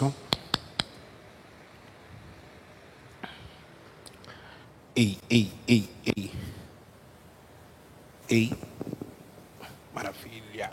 Isso. Ei, ei, ei, ei. Ei. Maravilha.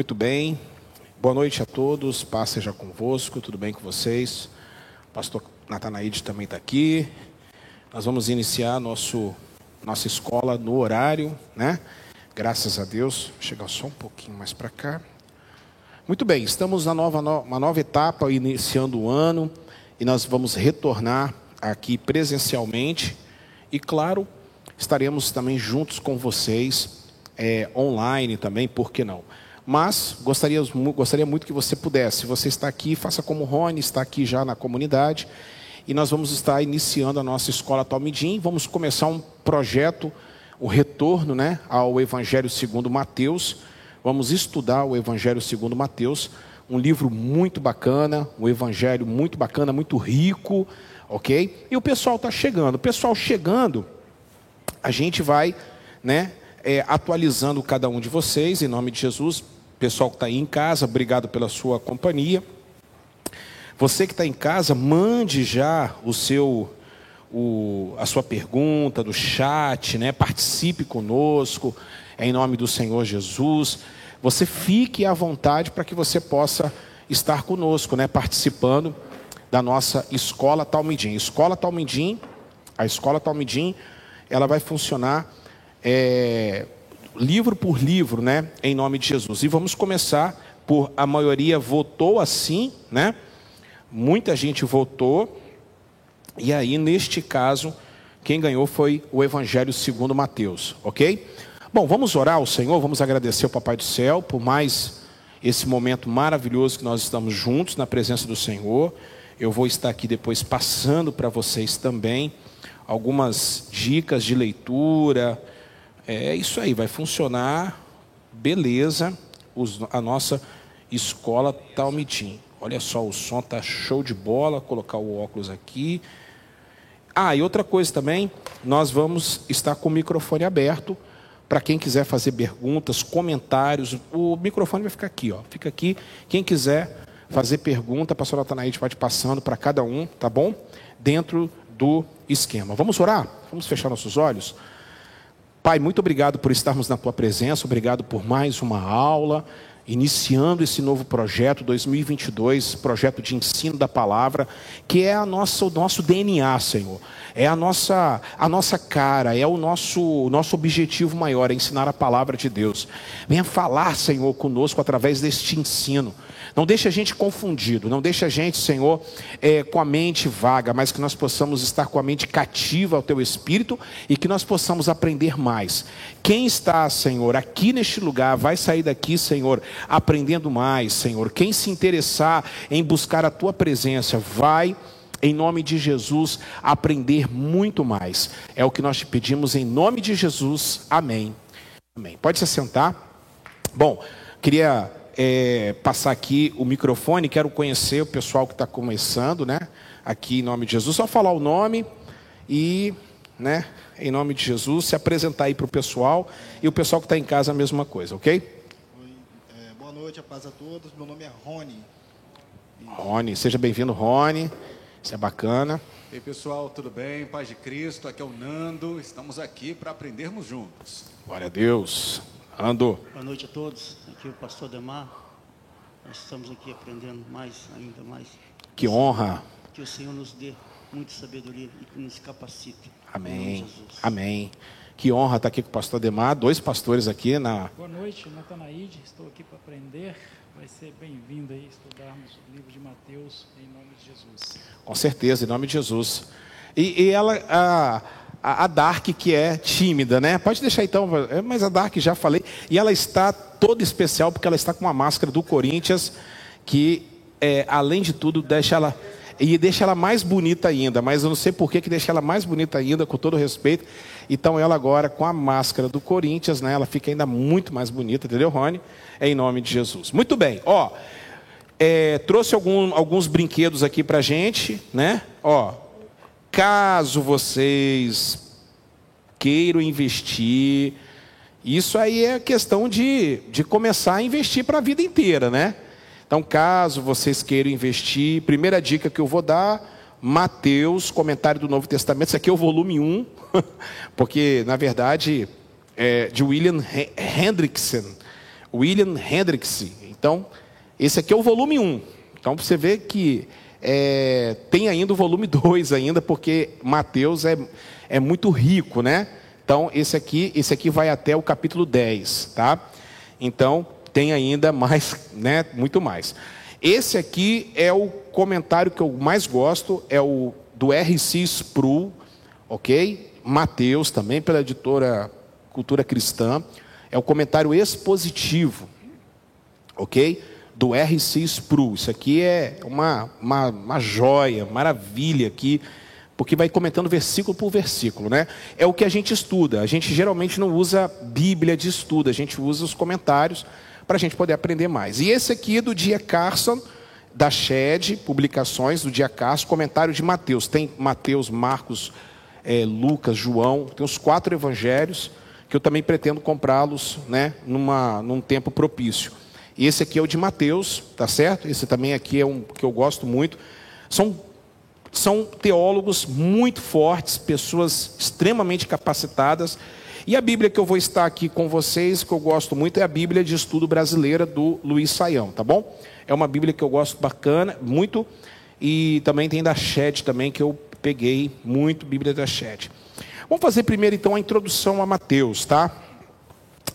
Muito bem. Boa noite a todos. Paz seja convosco. Tudo bem com vocês? Pastor Natanaide também está aqui. Nós vamos iniciar nosso, nossa escola no horário, né? Graças a Deus. Vou chegar só um pouquinho mais para cá. Muito bem, estamos na nova, uma nova etapa, iniciando o ano, e nós vamos retornar aqui presencialmente. E claro, estaremos também juntos com vocês, é, online também, por que não? Mas gostaria, gostaria muito que você pudesse. Se você está aqui, faça como o Rony, está aqui já na comunidade. E nós vamos estar iniciando a nossa escola Talmidim. Vamos começar um projeto, o retorno né, ao Evangelho segundo Mateus. Vamos estudar o Evangelho segundo Mateus. Um livro muito bacana, um evangelho muito bacana, muito rico, ok? E o pessoal está chegando. O pessoal chegando, a gente vai né, é, atualizando cada um de vocês, em nome de Jesus. Pessoal que está aí em casa, obrigado pela sua companhia. Você que está em casa, mande já o seu, o, a sua pergunta do chat, né? participe conosco, é em nome do Senhor Jesus. Você fique à vontade para que você possa estar conosco, né? participando da nossa escola Talmidim. Escola Talmidim, a escola Talmidim, ela vai funcionar é, livro por livro, né, em nome de Jesus. E vamos começar por a maioria votou assim, né? Muita gente votou. E aí, neste caso, quem ganhou foi o Evangelho segundo Mateus, ok? Bom, vamos orar ao Senhor, vamos agradecer ao Papai do Céu por mais esse momento maravilhoso que nós estamos juntos na presença do Senhor. Eu vou estar aqui depois passando para vocês também algumas dicas de leitura, é isso aí, vai funcionar, beleza, os, a nossa escola Talmitim. Olha só, o som tá show de bola, colocar o óculos aqui. Ah, e outra coisa também, nós vamos estar com o microfone aberto para quem quiser fazer perguntas, comentários. O microfone vai ficar aqui, ó. Fica aqui. Quem quiser fazer pergunta, a pastora Natanaide pode passando para cada um, tá bom? Dentro do esquema. Vamos orar? Vamos fechar nossos olhos? Pai, muito obrigado por estarmos na tua presença, obrigado por mais uma aula, iniciando esse novo projeto 2022, projeto de ensino da palavra, que é a nossa, o nosso DNA, Senhor. É a nossa, a nossa cara, é o nosso, o nosso objetivo maior, é ensinar a palavra de Deus. Venha falar, Senhor, conosco através deste ensino. Não deixe a gente confundido, não deixe a gente, Senhor, é, com a mente vaga, mas que nós possamos estar com a mente cativa ao Teu Espírito e que nós possamos aprender mais. Quem está, Senhor, aqui neste lugar, vai sair daqui, Senhor, aprendendo mais, Senhor. Quem se interessar em buscar a Tua presença, vai em nome de Jesus, aprender muito mais. É o que nós te pedimos em nome de Jesus. Amém. Amém. Pode se sentar. Bom, queria é, passar aqui o microfone, quero conhecer o pessoal que está começando, né? Aqui em nome de Jesus, só falar o nome e, né? Em nome de Jesus, se apresentar aí para o pessoal e o pessoal que está em casa a mesma coisa, ok? Oi, é, boa noite, a paz a todos. Meu nome é Rony. Rony, seja bem-vindo, Rony. Isso é bacana. E aí, pessoal, tudo bem? Paz de Cristo, aqui é o Nando. Estamos aqui para aprendermos juntos. Glória a Deus. Ando. Boa noite a todos. Aqui o pastor Demar. Nós estamos aqui aprendendo mais, ainda mais. Que honra. Que o Senhor nos dê muita sabedoria e que nos capacite. Amém. Amém. Que honra estar aqui com o pastor Demar, dois pastores aqui na. Boa noite, Natanaide. Estou aqui para aprender. Vai ser bem-vindo aí estudarmos o livro de Mateus em nome de Jesus. Com certeza, em nome de Jesus. E, e ela, a, a, Dark, que é tímida, né? Pode deixar então, é, mas a Dark já falei. E ela está toda especial porque ela está com uma máscara do Corinthians, que é, além de tudo deixa ela e deixa ela mais bonita ainda, mas eu não sei por que, que deixa ela mais bonita ainda, com todo respeito. Então ela agora, com a máscara do Corinthians, né, ela fica ainda muito mais bonita, entendeu, Rony? É em nome de Jesus. Muito bem, ó. É, trouxe algum, alguns brinquedos aqui pra gente, né? Ó, caso vocês queiram investir, isso aí é questão de, de começar a investir para a vida inteira, né? Então, caso vocês queiram investir, primeira dica que eu vou dar, Mateus, comentário do Novo Testamento, isso aqui é o volume 1, porque, na verdade, é de William Hendrickson. William Hendrickson. Então, esse aqui é o volume 1. Então, você vê que é, tem ainda o volume 2 ainda, porque Mateus é, é muito rico, né? Então, esse aqui, esse aqui vai até o capítulo 10, tá? Então, tem ainda mais, né, muito mais. Esse aqui é o comentário que eu mais gosto, é o do R.C. Sproul, ok? Mateus, também pela editora Cultura Cristã. É o comentário expositivo, ok? Do R.C. Sproul. Isso aqui é uma, uma, uma joia, maravilha aqui porque vai comentando versículo por versículo, né? É o que a gente estuda. A gente geralmente não usa Bíblia de estudo, a gente usa os comentários para a gente poder aprender mais. E esse aqui é do dia Carson, da Shed, publicações do dia Carson, comentário de Mateus. Tem Mateus, Marcos, é, Lucas, João, tem os quatro evangelhos, que eu também pretendo comprá-los né, numa, num tempo propício. Esse aqui é o de Mateus, tá certo? Esse também aqui é um que eu gosto muito. São, são teólogos muito fortes, pessoas extremamente capacitadas e a Bíblia que eu vou estar aqui com vocês, que eu gosto muito, é a Bíblia de Estudo Brasileira do Luiz Saião, tá bom? É uma Bíblia que eu gosto bacana, muito, e também tem da Chat também, que eu peguei muito, Bíblia da Chat. Vamos fazer primeiro então a introdução a Mateus, tá?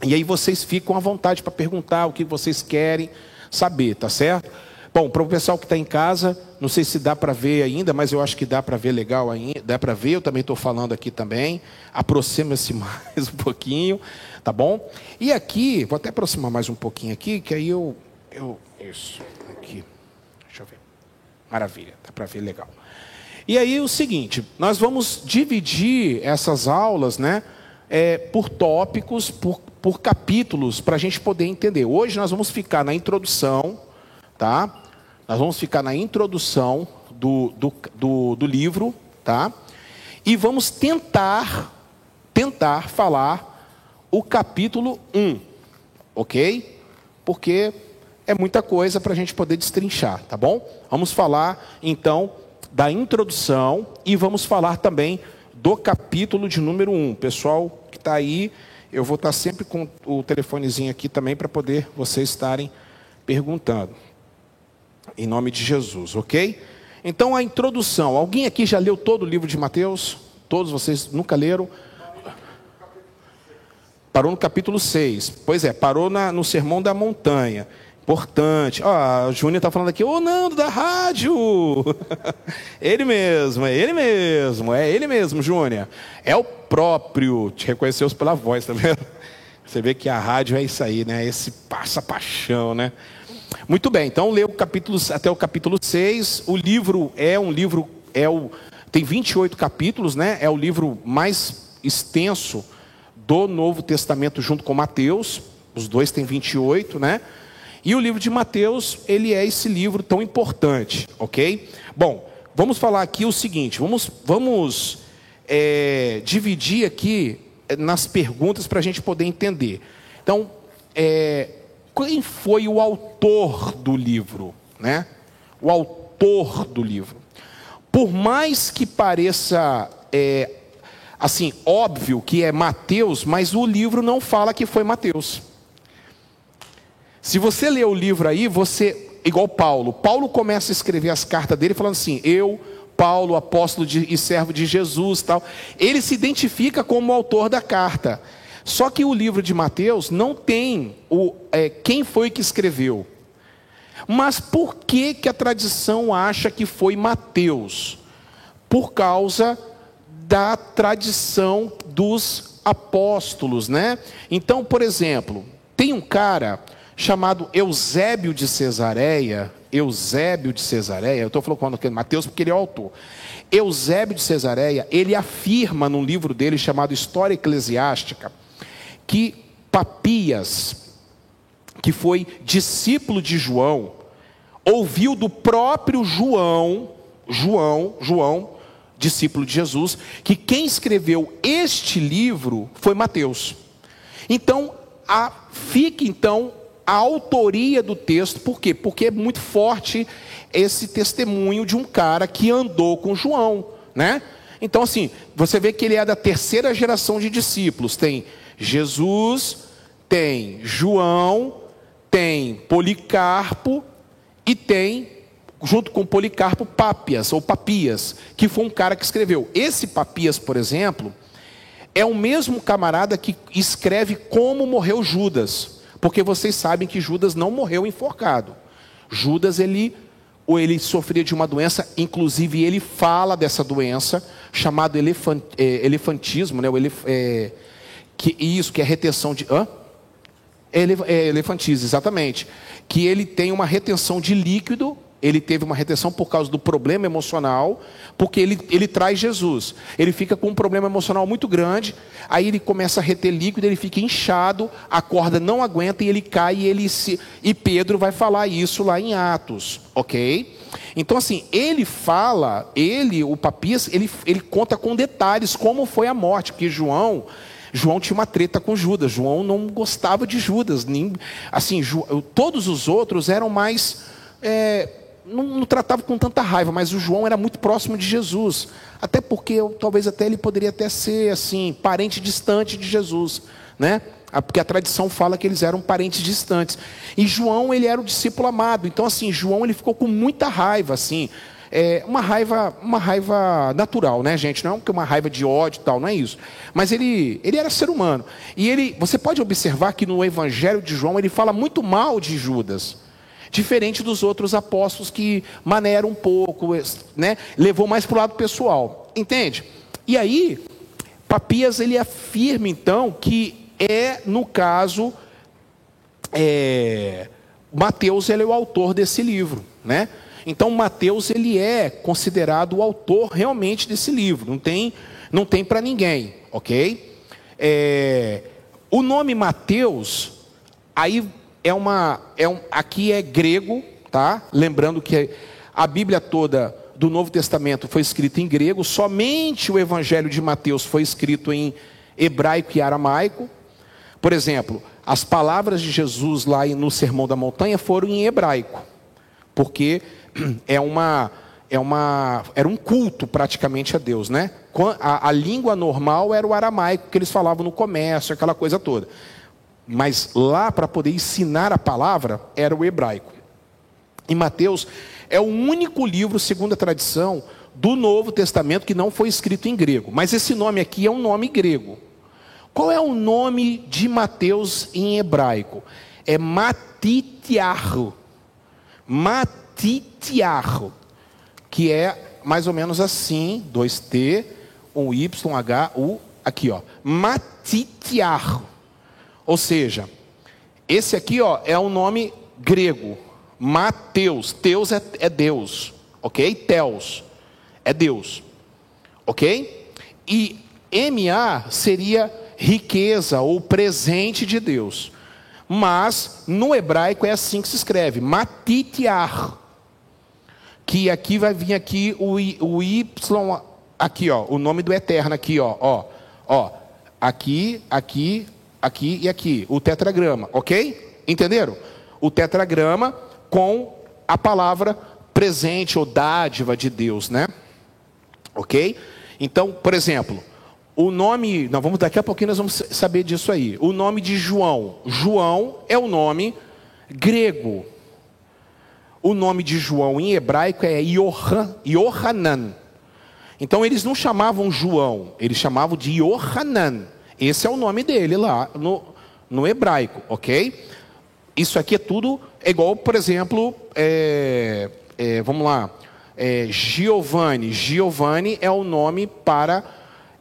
E aí vocês ficam à vontade para perguntar o que vocês querem saber, tá certo? Bom, para o pessoal que está em casa, não sei se dá para ver ainda, mas eu acho que dá para ver legal ainda, dá para ver, eu também estou falando aqui também. Aproxima-se mais um pouquinho, tá bom? E aqui, vou até aproximar mais um pouquinho aqui, que aí eu. eu isso, aqui. Deixa eu ver. Maravilha, dá para ver legal. E aí o seguinte, nós vamos dividir essas aulas, né? É, por tópicos, por, por capítulos, para a gente poder entender. Hoje nós vamos ficar na introdução, tá? Nós vamos ficar na introdução do, do, do, do livro, tá? E vamos tentar, tentar falar o capítulo 1, ok? Porque é muita coisa para a gente poder destrinchar, tá bom? Vamos falar então da introdução e vamos falar também do capítulo de número 1. Pessoal que está aí, eu vou estar sempre com o telefonezinho aqui também para poder vocês estarem perguntando em nome de Jesus, ok? Então a introdução. Alguém aqui já leu todo o livro de Mateus? Todos vocês nunca leram? Parou no capítulo 6. Pois é, parou na, no Sermão da Montanha. Importante. Oh, o Júnior está falando aqui, ô Nando da rádio! ele mesmo, é ele mesmo, é ele mesmo, Júnior. É o próprio, te reconheceu pela voz, tá vendo? Você vê que a rádio é isso aí, né? Esse passa-paixão, né? Muito bem, então lê o capítulo, até o capítulo 6. O livro é um livro, é o, tem 28 capítulos, né? É o livro mais extenso do Novo Testamento junto com Mateus. Os dois têm 28, né? E o livro de Mateus, ele é esse livro tão importante, ok? Bom, vamos falar aqui o seguinte: vamos, vamos é, dividir aqui é, nas perguntas para a gente poder entender. Então, é, quem foi o autor do livro, né? O autor do livro. por mais que pareça é, assim óbvio que é Mateus, mas o livro não fala que foi Mateus. Se você ler o livro aí, você igual Paulo. Paulo começa a escrever as cartas dele falando assim: eu Paulo, apóstolo de, e servo de Jesus, tal. Ele se identifica como autor da carta. Só que o livro de Mateus não tem o, é, quem foi que escreveu. Mas por que, que a tradição acha que foi Mateus? Por causa da tradição dos apóstolos, né? Então, por exemplo, tem um cara chamado Eusébio de Cesareia, Eusébio de Cesareia, eu estou falando com Mateus porque ele é o autor. Eusébio de Cesareia, ele afirma num livro dele chamado História Eclesiástica, que Papias, que foi discípulo de João, ouviu do próprio João, João, João, discípulo de Jesus, que quem escreveu este livro foi Mateus. Então, a, fica então a autoria do texto, por quê? Porque é muito forte esse testemunho de um cara que andou com João, né? Então, assim, você vê que ele é da terceira geração de discípulos. Tem Jesus, tem João, tem Policarpo e tem, junto com Policarpo, Papias ou Papias, que foi um cara que escreveu. Esse Papias, por exemplo, é o mesmo camarada que escreve como morreu Judas. Porque vocês sabem que Judas não morreu enforcado. Judas, ele, ou ele sofria de uma doença, inclusive ele fala dessa doença, chamado elefant, é, elefantismo, né? O elef, é, que, isso, que é retenção de. Hã? É, elefantismo, exatamente. Que ele tem uma retenção de líquido ele teve uma retenção por causa do problema emocional, porque ele, ele traz Jesus. Ele fica com um problema emocional muito grande, aí ele começa a reter líquido, ele fica inchado, a corda não aguenta e ele cai e ele se. E Pedro vai falar isso lá em Atos, ok? Então, assim, ele fala, ele, o Papias, ele, ele conta com detalhes como foi a morte, porque João. João tinha uma treta com Judas. João não gostava de Judas. Nem, assim, todos os outros eram mais é, não, não, tratava com tanta raiva, mas o João era muito próximo de Jesus. Até porque talvez até ele poderia até ser assim, parente distante de Jesus, né? Ah, porque a tradição fala que eles eram parentes distantes. E João, ele era o discípulo amado. Então assim, João ele ficou com muita raiva, assim, é, uma raiva, uma raiva natural, né, gente? Não é uma raiva de ódio e tal, não é isso. Mas ele, ele era ser humano. E ele, você pode observar que no Evangelho de João ele fala muito mal de Judas. Diferente dos outros apóstolos que maneiram um pouco, né? levou mais para o lado pessoal. Entende? E aí, Papias ele afirma então que é, no caso, é, Mateus ele é o autor desse livro. Né? Então Mateus ele é considerado o autor realmente desse livro. Não tem, não tem para ninguém, ok? É, o nome Mateus, aí é uma, é um, aqui é grego, tá? Lembrando que a Bíblia toda do Novo Testamento foi escrita em grego, somente o Evangelho de Mateus foi escrito em hebraico e aramaico. Por exemplo, as palavras de Jesus lá no Sermão da Montanha foram em hebraico, porque é uma, é uma, era um culto praticamente a Deus, né? A, a língua normal era o aramaico que eles falavam no comércio, aquela coisa toda. Mas lá, para poder ensinar a palavra, era o hebraico. E Mateus é o único livro, segundo a tradição, do Novo Testamento que não foi escrito em grego. Mas esse nome aqui é um nome grego. Qual é o nome de Mateus em hebraico? É Matitiarro. Matitiarro. Que é mais ou menos assim: 2T, um Y, H, U, aqui, ó. Matitiarro. Ou seja, esse aqui ó, é um nome grego, Mateus. Teus é, é Deus, ok? Teos é Deus, ok? E MA seria riqueza ou presente de Deus. Mas no hebraico é assim que se escreve, matitiar. Que aqui vai vir aqui o, o Y, aqui ó, o nome do eterno aqui ó, ó, ó, aqui, aqui, aqui e aqui, o tetragrama, ok? Entenderam? O tetragrama com a palavra presente ou dádiva de Deus, né? Ok? Então, por exemplo, o nome, nós vamos daqui a pouquinho nós vamos saber disso aí. O nome de João, João é o nome grego. O nome de João em hebraico é Yohan, Yohanan. Então eles não chamavam João, eles chamavam de Yohanan. Esse é o nome dele lá no, no hebraico, ok? Isso aqui é tudo igual, por exemplo, é, é, vamos lá, é, Giovanni. Giovanni é o nome para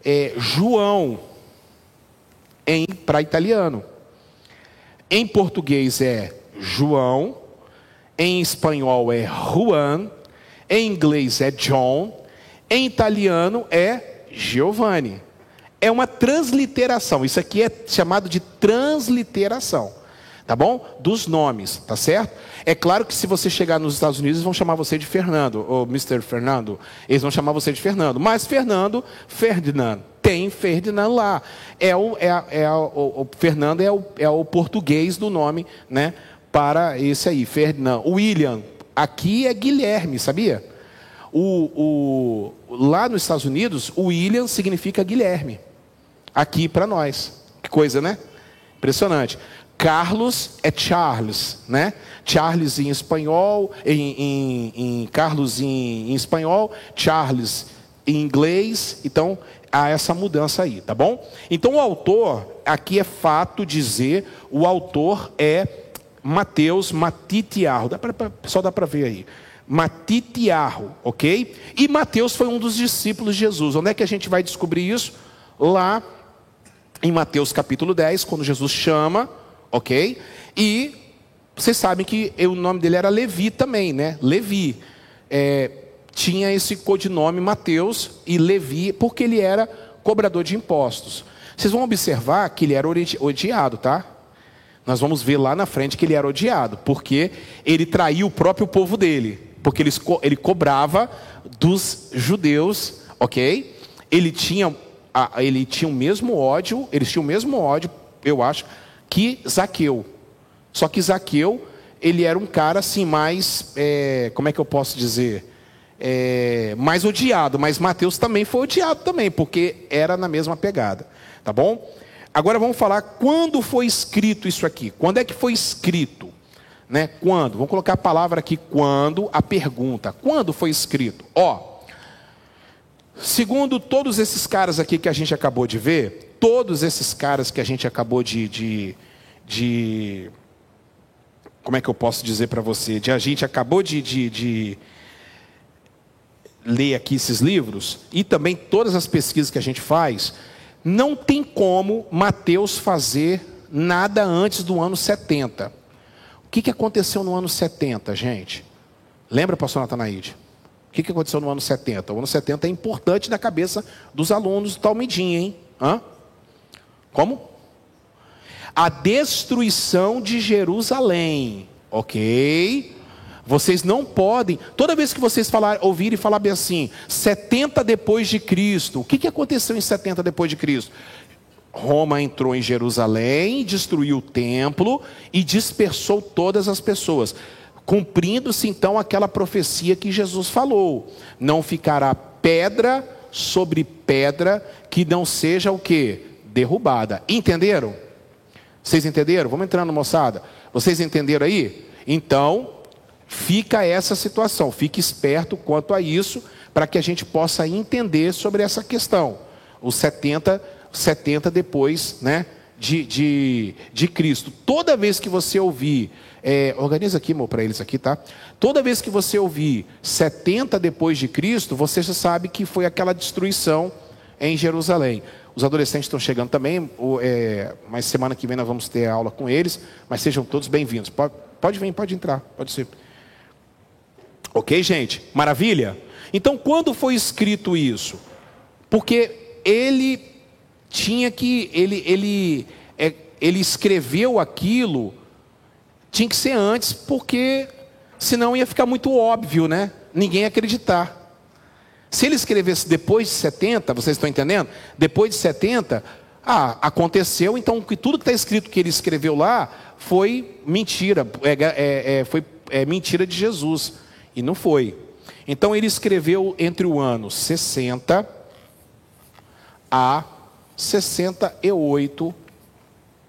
é, João em para italiano. Em português é João, em espanhol é Juan, em inglês é John, em italiano é Giovanni. É uma transliteração. Isso aqui é chamado de transliteração. Tá bom? Dos nomes, tá certo? É claro que se você chegar nos Estados Unidos, eles vão chamar você de Fernando, ou Mr. Fernando. Eles vão chamar você de Fernando. Mas Fernando, Ferdinand. Tem Ferdinand lá. É o, é, é o, o, Fernando é o, é o português do nome, né? Para esse aí, Ferdinand. William, aqui é Guilherme, sabia? O, o, lá nos Estados Unidos, William significa Guilherme. Aqui para nós. Que coisa, né? Impressionante. Carlos é Charles, né? Charles em espanhol, em, em, em Carlos em, em, espanhol, Charles em inglês. Então há essa mudança aí, tá bom? Então o autor, aqui é fato dizer, o autor é Mateus Matitiarro. Dá pra, pessoal dá para ver aí. Matitiarro, ok? E Mateus foi um dos discípulos de Jesus. Onde é que a gente vai descobrir isso? Lá em Mateus capítulo 10, quando Jesus chama ok? E vocês sabem que o nome dele era Levi também, né? Levi. É, tinha esse codinome Mateus e Levi, porque ele era cobrador de impostos. Vocês vão observar que ele era odiado, tá? Nós vamos ver lá na frente que ele era odiado, porque ele traiu o próprio povo dele, porque ele, ele cobrava dos judeus, ok? Ele tinha, ele tinha o mesmo ódio, eles tinham o mesmo ódio, eu acho, que Zaqueu. Só que Zaqueu, ele era um cara assim mais, é, como é que eu posso dizer? É, mais odiado, mas Mateus também foi odiado também, porque era na mesma pegada, tá bom? Agora vamos falar quando foi escrito isso aqui. Quando é que foi escrito? Né? Quando? Vamos colocar a palavra aqui quando, a pergunta. Quando foi escrito? Ó, segundo todos esses caras aqui que a gente acabou de ver, todos esses caras que a gente acabou de, de, de como é que eu posso dizer para você? De a gente acabou de, de, de, ler aqui esses livros e também todas as pesquisas que a gente faz, não tem como Mateus fazer nada antes do ano 70. O que, que aconteceu no ano 70, gente? Lembra, pastor Natanaide? O que, que aconteceu no ano 70? O ano 70 é importante na cabeça dos alunos do Talmidim, hein? Hã? Como? A destruição de Jerusalém. Ok? Vocês não podem, toda vez que vocês falar, ouvirem falar bem assim, 70 depois de Cristo, o que, que aconteceu em 70 depois de Cristo? Roma entrou em Jerusalém, destruiu o templo e dispersou todas as pessoas. Cumprindo-se então aquela profecia que Jesus falou: não ficará pedra sobre pedra que não seja o que? derrubada. Entenderam? Vocês entenderam? Vamos entrando, moçada. Vocês entenderam aí? Então, fica essa situação. Fique esperto quanto a isso, para que a gente possa entender sobre essa questão. Os 70, 70 depois né, de, de, de Cristo. Toda vez que você ouvir, é, organiza aqui, para eles aqui, tá? Toda vez que você ouvir 70 depois de Cristo, você já sabe que foi aquela destruição em Jerusalém. Os adolescentes estão chegando também, é, mas semana que vem nós vamos ter aula com eles, mas sejam todos bem-vindos. Pode, pode vir, pode entrar, pode ser. Ok, gente? Maravilha? Então, quando foi escrito isso? Porque ele tinha que, ele, ele, é, ele escreveu aquilo, tinha que ser antes, porque senão ia ficar muito óbvio, né? Ninguém ia acreditar. Se ele escrevesse depois de 70, vocês estão entendendo? Depois de 70, ah, aconteceu, então que tudo que está escrito que ele escreveu lá foi mentira, é, é, é, foi é, mentira de Jesus. E não foi. Então ele escreveu entre o ano 60 a 68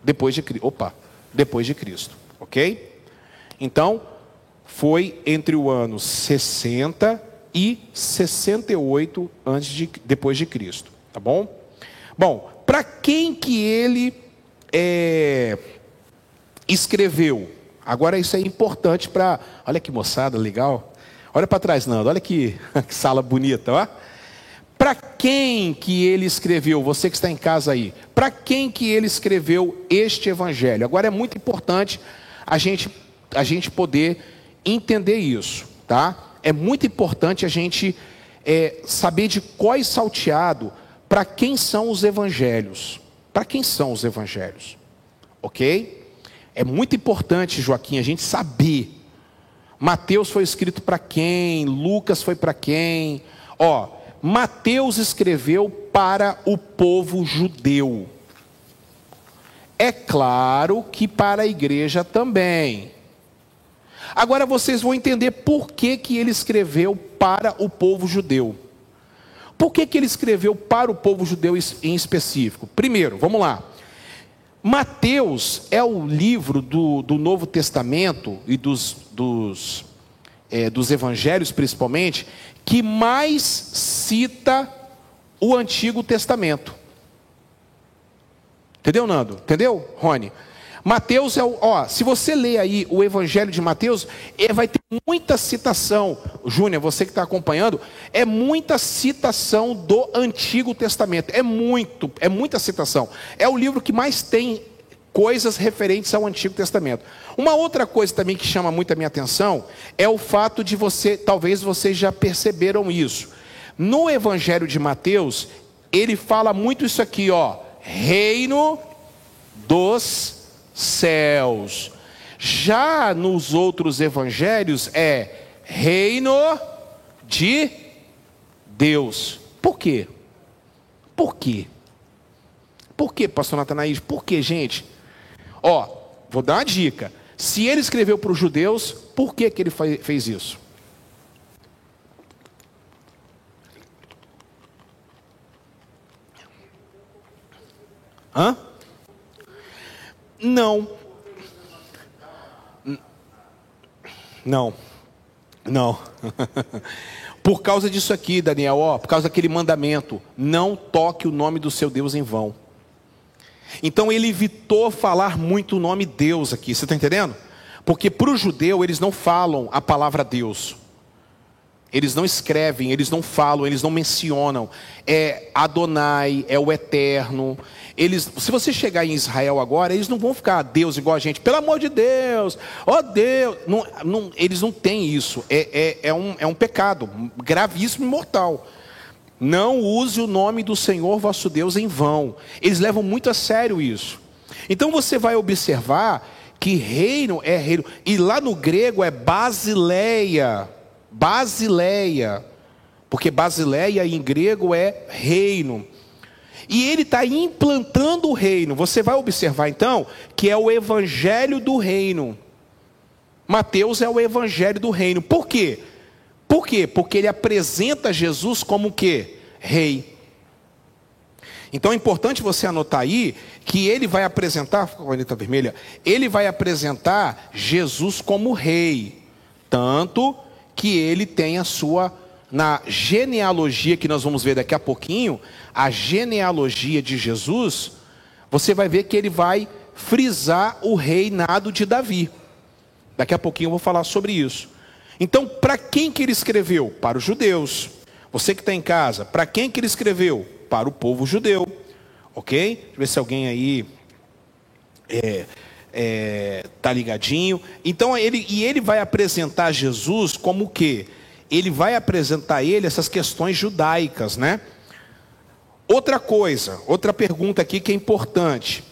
depois de opa, depois de Cristo, OK? Então, foi entre o ano 60 e 68 antes de, depois de Cristo, tá bom? Bom, para quem que ele é, escreveu? Agora isso é importante para, olha que moçada legal. Olha para trás, Nando. Olha que, que sala bonita, ó. Para quem que ele escreveu? Você que está em casa aí. Para quem que ele escreveu este evangelho? Agora é muito importante a gente a gente poder entender isso, tá? É muito importante a gente é, saber de qual salteado para quem são os evangelhos. Para quem são os evangelhos? Ok? É muito importante, Joaquim, a gente saber. Mateus foi escrito para quem? Lucas foi para quem? Ó, Mateus escreveu para o povo judeu. É claro que para a igreja também. Agora vocês vão entender por que, que ele escreveu para o povo judeu. Por que, que ele escreveu para o povo judeu em específico? Primeiro, vamos lá. Mateus é o livro do, do Novo Testamento e dos, dos, é, dos evangelhos, principalmente, que mais cita o Antigo Testamento. Entendeu, Nando? Entendeu, Rony? Mateus é o, ó, se você ler aí o Evangelho de Mateus, é, vai ter muita citação. Júnior, você que está acompanhando, é muita citação do Antigo Testamento. É muito, é muita citação. É o livro que mais tem coisas referentes ao Antigo Testamento. Uma outra coisa também que chama muito a minha atenção é o fato de você, talvez vocês já perceberam isso. No Evangelho de Mateus, ele fala muito isso aqui, ó, reino dos céus. Já nos outros evangelhos é reino de Deus. Por quê? Por quê? Por quê, pastor Natanaís? Por quê, gente? Ó, vou dar uma dica. Se ele escreveu para os judeus, por que, que ele fez isso? Hã? Não. Não. Não. por causa disso aqui, Daniel, ó, por causa daquele mandamento, não toque o nome do seu Deus em vão. Então ele evitou falar muito o nome Deus aqui, você está entendendo? Porque para o judeu eles não falam a palavra Deus. Eles não escrevem, eles não falam, eles não mencionam. É Adonai, é o Eterno, eles, se você chegar em Israel agora, eles não vão ficar Deus igual a gente, pelo amor de Deus, ó oh Deus. Não, não, eles não têm isso. É, é, é, um, é um pecado gravíssimo e mortal. Não use o nome do Senhor vosso Deus em vão. Eles levam muito a sério isso. Então você vai observar que reino é reino. E lá no grego é basileia. Basileia. Porque basileia em grego é reino. E ele está implantando o reino. Você vai observar então que é o evangelho do reino. Mateus é o evangelho do reino. Por quê? Por quê? Porque ele apresenta Jesus como o quê? Rei. Então é importante você anotar aí que ele vai apresentar, com a caneta vermelha, ele vai apresentar Jesus como rei, tanto que ele tem a sua na genealogia que nós vamos ver daqui a pouquinho, a genealogia de Jesus, você vai ver que ele vai frisar o reinado de Davi. Daqui a pouquinho eu vou falar sobre isso. Então, para quem que ele escreveu? Para os judeus. Você que está em casa, para quem que ele escreveu? Para o povo judeu. Ok? Deixa eu ver se alguém aí é, é, tá ligadinho. Então ele e ele vai apresentar Jesus como o quê? Ele vai apresentar a ele essas questões judaicas, né? Outra coisa, outra pergunta aqui que é importante.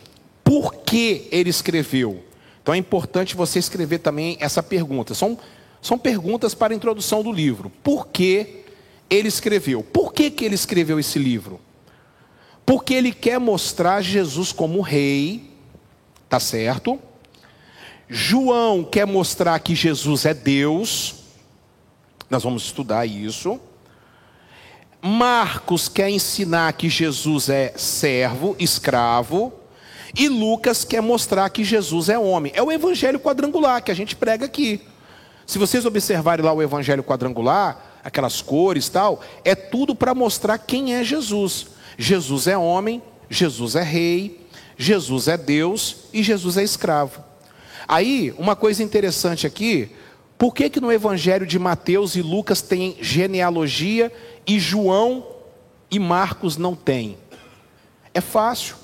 Por que ele escreveu? Então é importante você escrever também essa pergunta. São, são perguntas para a introdução do livro. Por que ele escreveu? Por que, que ele escreveu esse livro? Porque ele quer mostrar Jesus como rei, tá certo? João quer mostrar que Jesus é Deus, Nós vamos estudar isso. Marcos quer ensinar que Jesus é servo, escravo, e Lucas quer mostrar que Jesus é homem. É o evangelho quadrangular que a gente prega aqui. Se vocês observarem lá o evangelho quadrangular, aquelas cores tal, é tudo para mostrar quem é Jesus. Jesus é homem, Jesus é rei, Jesus é Deus e Jesus é escravo. Aí, uma coisa interessante aqui, por que que no evangelho de Mateus e Lucas tem genealogia e João e Marcos não tem? É fácil.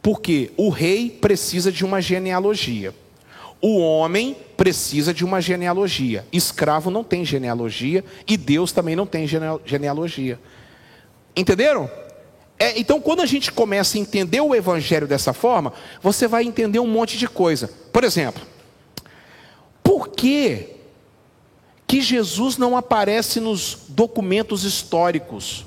Porque o rei precisa de uma genealogia. O homem precisa de uma genealogia. Escravo não tem genealogia e Deus também não tem genealogia. Entenderam? É, então, quando a gente começa a entender o Evangelho dessa forma, você vai entender um monte de coisa. Por exemplo, por que, que Jesus não aparece nos documentos históricos?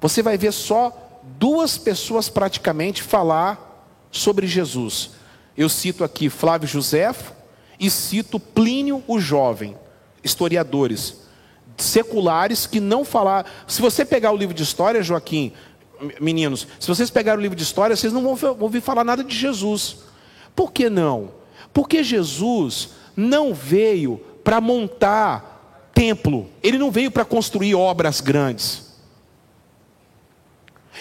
Você vai ver só duas pessoas praticamente falar sobre Jesus. Eu cito aqui Flávio Josefo e cito Plínio o Jovem, historiadores seculares que não falar. Se você pegar o livro de história, Joaquim, meninos, se vocês pegarem o livro de história, vocês não vão ouvir falar nada de Jesus. Por que não? Porque Jesus não veio para montar templo, ele não veio para construir obras grandes.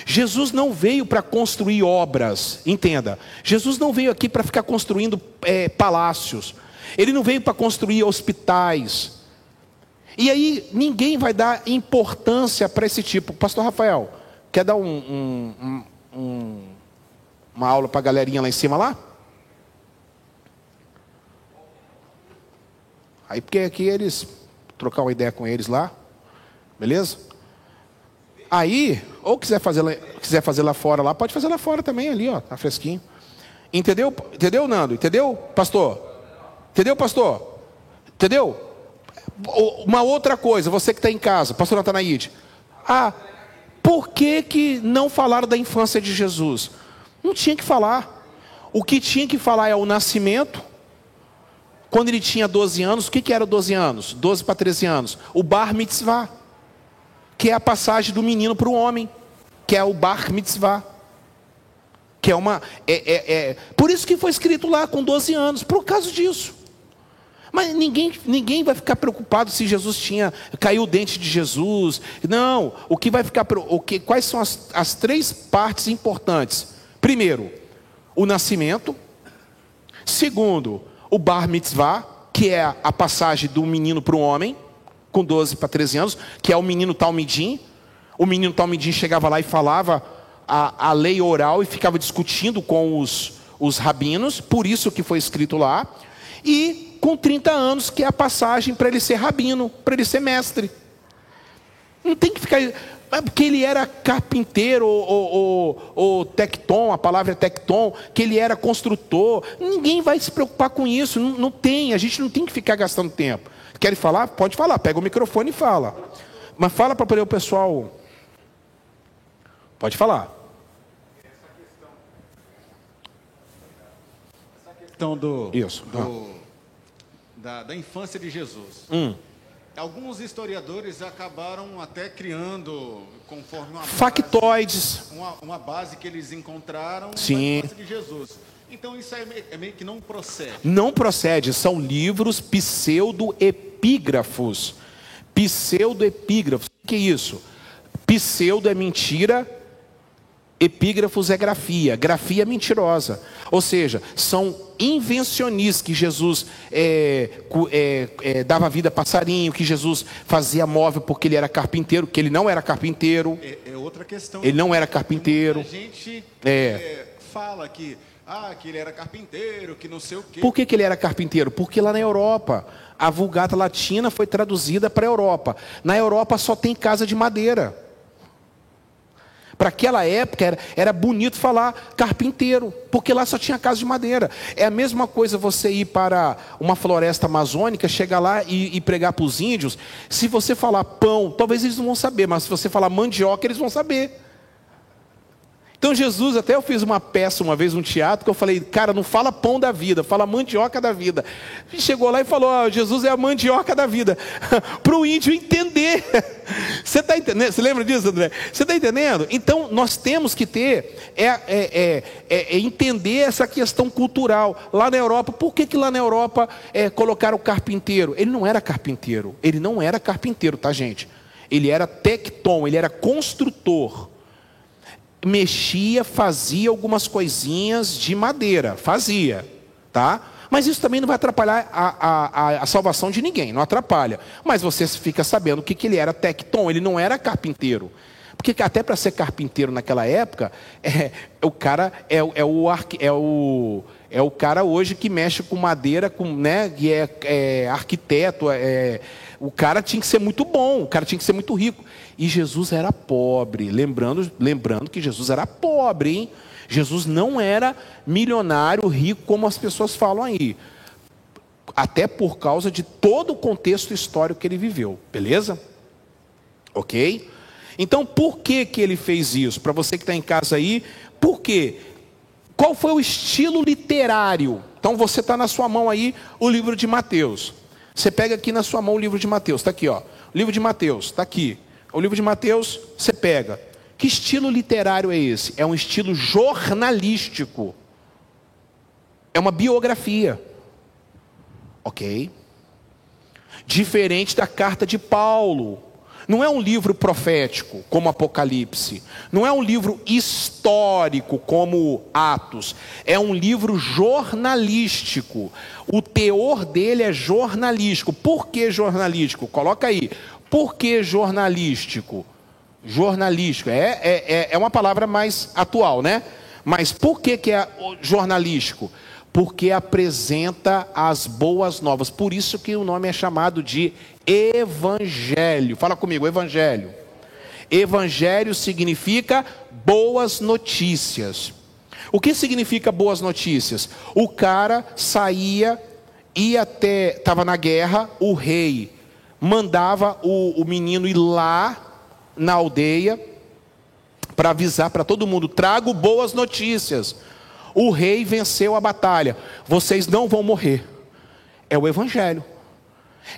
Jesus não veio para construir obras, entenda. Jesus não veio aqui para ficar construindo é, palácios. Ele não veio para construir hospitais. E aí ninguém vai dar importância para esse tipo. Pastor Rafael, Quer dar um, um, um, uma aula para a galerinha lá em cima lá? Aí porque aqui eles trocar uma ideia com eles lá, beleza? Aí, ou quiser fazer lá, quiser fazer lá fora lá, pode fazer lá fora também ali, ó, tá fresquinho. Entendeu? Entendeu, Nando? Entendeu, pastor? Entendeu, pastor? Entendeu? Uma outra coisa, você que está em casa, pastor Natanaide. Ah, por que, que não falaram da infância de Jesus? Não tinha que falar. O que tinha que falar é o nascimento. Quando ele tinha 12 anos, o que, que era 12 anos? 12 para 13 anos. O bar mitzvah, que é a passagem do menino para o homem, que é o bar mitzvah. Que é uma. É, é, é, por isso que foi escrito lá com 12 anos, por causa disso. Mas ninguém, ninguém vai ficar preocupado se Jesus tinha caiu o dente de Jesus. Não, o que vai ficar o que quais são as, as três partes importantes? Primeiro, o nascimento. Segundo, o bar mitzvah, que é a passagem do menino para o homem, com 12 para 13 anos, que é o menino talmidim. O menino talmidim chegava lá e falava a, a lei oral e ficava discutindo com os, os rabinos, por isso que foi escrito lá. E com 30 anos, que é a passagem para ele ser rabino, para ele ser mestre. Não tem que ficar. É porque ele era carpinteiro ou, ou, ou, tecton, a palavra é tecton, que ele era construtor. Ninguém vai se preocupar com isso. Não, não tem, a gente não tem que ficar gastando tempo. Quer falar? Pode falar, pega o microfone e fala. Mas fala para o pessoal. Pode falar. Essa questão do. Isso. Do, ah da, da infância de Jesus. Hum. Alguns historiadores acabaram até criando, conforme uma factoides, base, uma, uma, base que eles encontraram Sim. de Jesus. Então isso é meio, é meio que não procede. Não procede, são livros pseudoepígrafos. Pseudoepígrafos. O que é isso? Pseudo é mentira, epígrafos é grafia. Grafia é mentirosa. Ou seja, são invencionistas que Jesus é, é, é, dava vida a passarinho, que Jesus fazia móvel porque ele era carpinteiro, que ele não era carpinteiro. É, é outra questão. Ele não era carpinteiro. A gente é. é, fala que, ah, que ele era carpinteiro, que não sei o quê. Por que, que ele era carpinteiro? Porque lá na Europa, a Vulgata Latina foi traduzida para a Europa. Na Europa só tem casa de madeira. Para aquela época era, era bonito falar carpinteiro, porque lá só tinha casa de madeira. É a mesma coisa você ir para uma floresta amazônica, chegar lá e, e pregar para os índios. Se você falar pão, talvez eles não vão saber, mas se você falar mandioca, eles vão saber. Então Jesus, até eu fiz uma peça uma vez, um teatro, que eu falei, cara, não fala pão da vida, fala mandioca da vida. E chegou lá e falou, oh, Jesus é a mandioca da vida. Para o índio entender. Você está entendendo? Você lembra disso, André? Você está entendendo? Então nós temos que ter, é, é, é, é, entender essa questão cultural. Lá na Europa, por que, que lá na Europa é, colocaram o carpinteiro? Ele não era carpinteiro, ele não era carpinteiro, tá gente? Ele era tecton, ele era construtor mexia, fazia algumas coisinhas de madeira, fazia, tá? Mas isso também não vai atrapalhar a, a, a salvação de ninguém, não atrapalha. Mas você fica sabendo que, que ele era tecton, ele não era carpinteiro. Porque até para ser carpinteiro naquela época, é, o cara é, é, o, é, o, é o cara hoje que mexe com madeira, com, né, e é, é arquiteto, é, o cara tinha que ser muito bom, o cara tinha que ser muito rico. E Jesus era pobre. Lembrando, lembrando que Jesus era pobre, hein? Jesus não era milionário, rico, como as pessoas falam aí. Até por causa de todo o contexto histórico que ele viveu, beleza? Ok? Então, por que, que ele fez isso? Para você que está em casa aí, por quê? Qual foi o estilo literário? Então, você está na sua mão aí o livro de Mateus. Você pega aqui na sua mão o livro de Mateus, está aqui, ó. O livro de Mateus, está aqui. O livro de Mateus, você pega. Que estilo literário é esse? É um estilo jornalístico. É uma biografia. Ok? Diferente da carta de Paulo. Não é um livro profético, como Apocalipse. Não é um livro histórico, como Atos. É um livro jornalístico. O teor dele é jornalístico. Por que jornalístico? Coloca aí. Por que jornalístico? Jornalístico, é, é, é, é uma palavra mais atual, né? Mas por que, que é jornalístico? Porque apresenta as boas novas. Por isso que o nome é chamado de Evangelho. Fala comigo, Evangelho. Evangelho significa boas notícias. O que significa boas notícias? O cara saía, ia até, estava na guerra, o rei mandava o, o menino ir lá na aldeia para avisar para todo mundo: trago boas notícias. O rei venceu a batalha. Vocês não vão morrer. É o evangelho.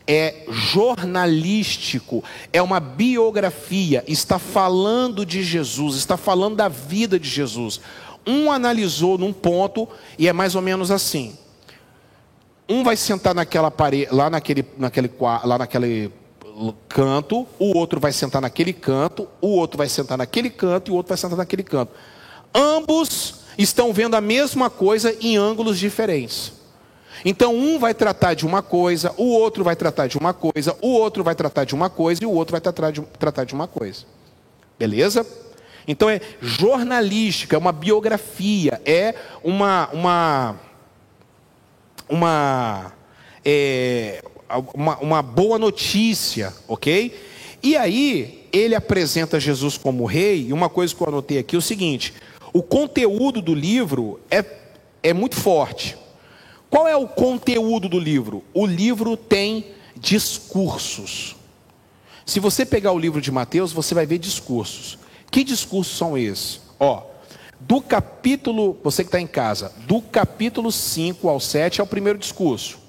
É jornalístico, é uma biografia, está falando de Jesus, está falando da vida de Jesus. Um analisou num ponto e é mais ou menos assim: um vai sentar naquela parede, lá naquele, naquele, lá naquele canto, o outro vai sentar naquele canto, o outro vai sentar naquele canto e o outro vai sentar naquele canto. Ambos estão vendo a mesma coisa em ângulos diferentes. Então, um vai tratar de uma coisa, o outro vai tratar de uma coisa, o outro vai tratar de uma coisa e o outro vai tratar de, tratar de uma coisa. Beleza? Então, é jornalística, é uma biografia, é uma. uma uma, é, uma, uma boa notícia, ok? E aí, ele apresenta Jesus como rei, e uma coisa que eu anotei aqui é o seguinte: o conteúdo do livro é, é muito forte. Qual é o conteúdo do livro? O livro tem discursos. Se você pegar o livro de Mateus, você vai ver discursos. Que discursos são esses? Ó, do capítulo, você que está em casa, do capítulo 5 ao 7 é o primeiro discurso,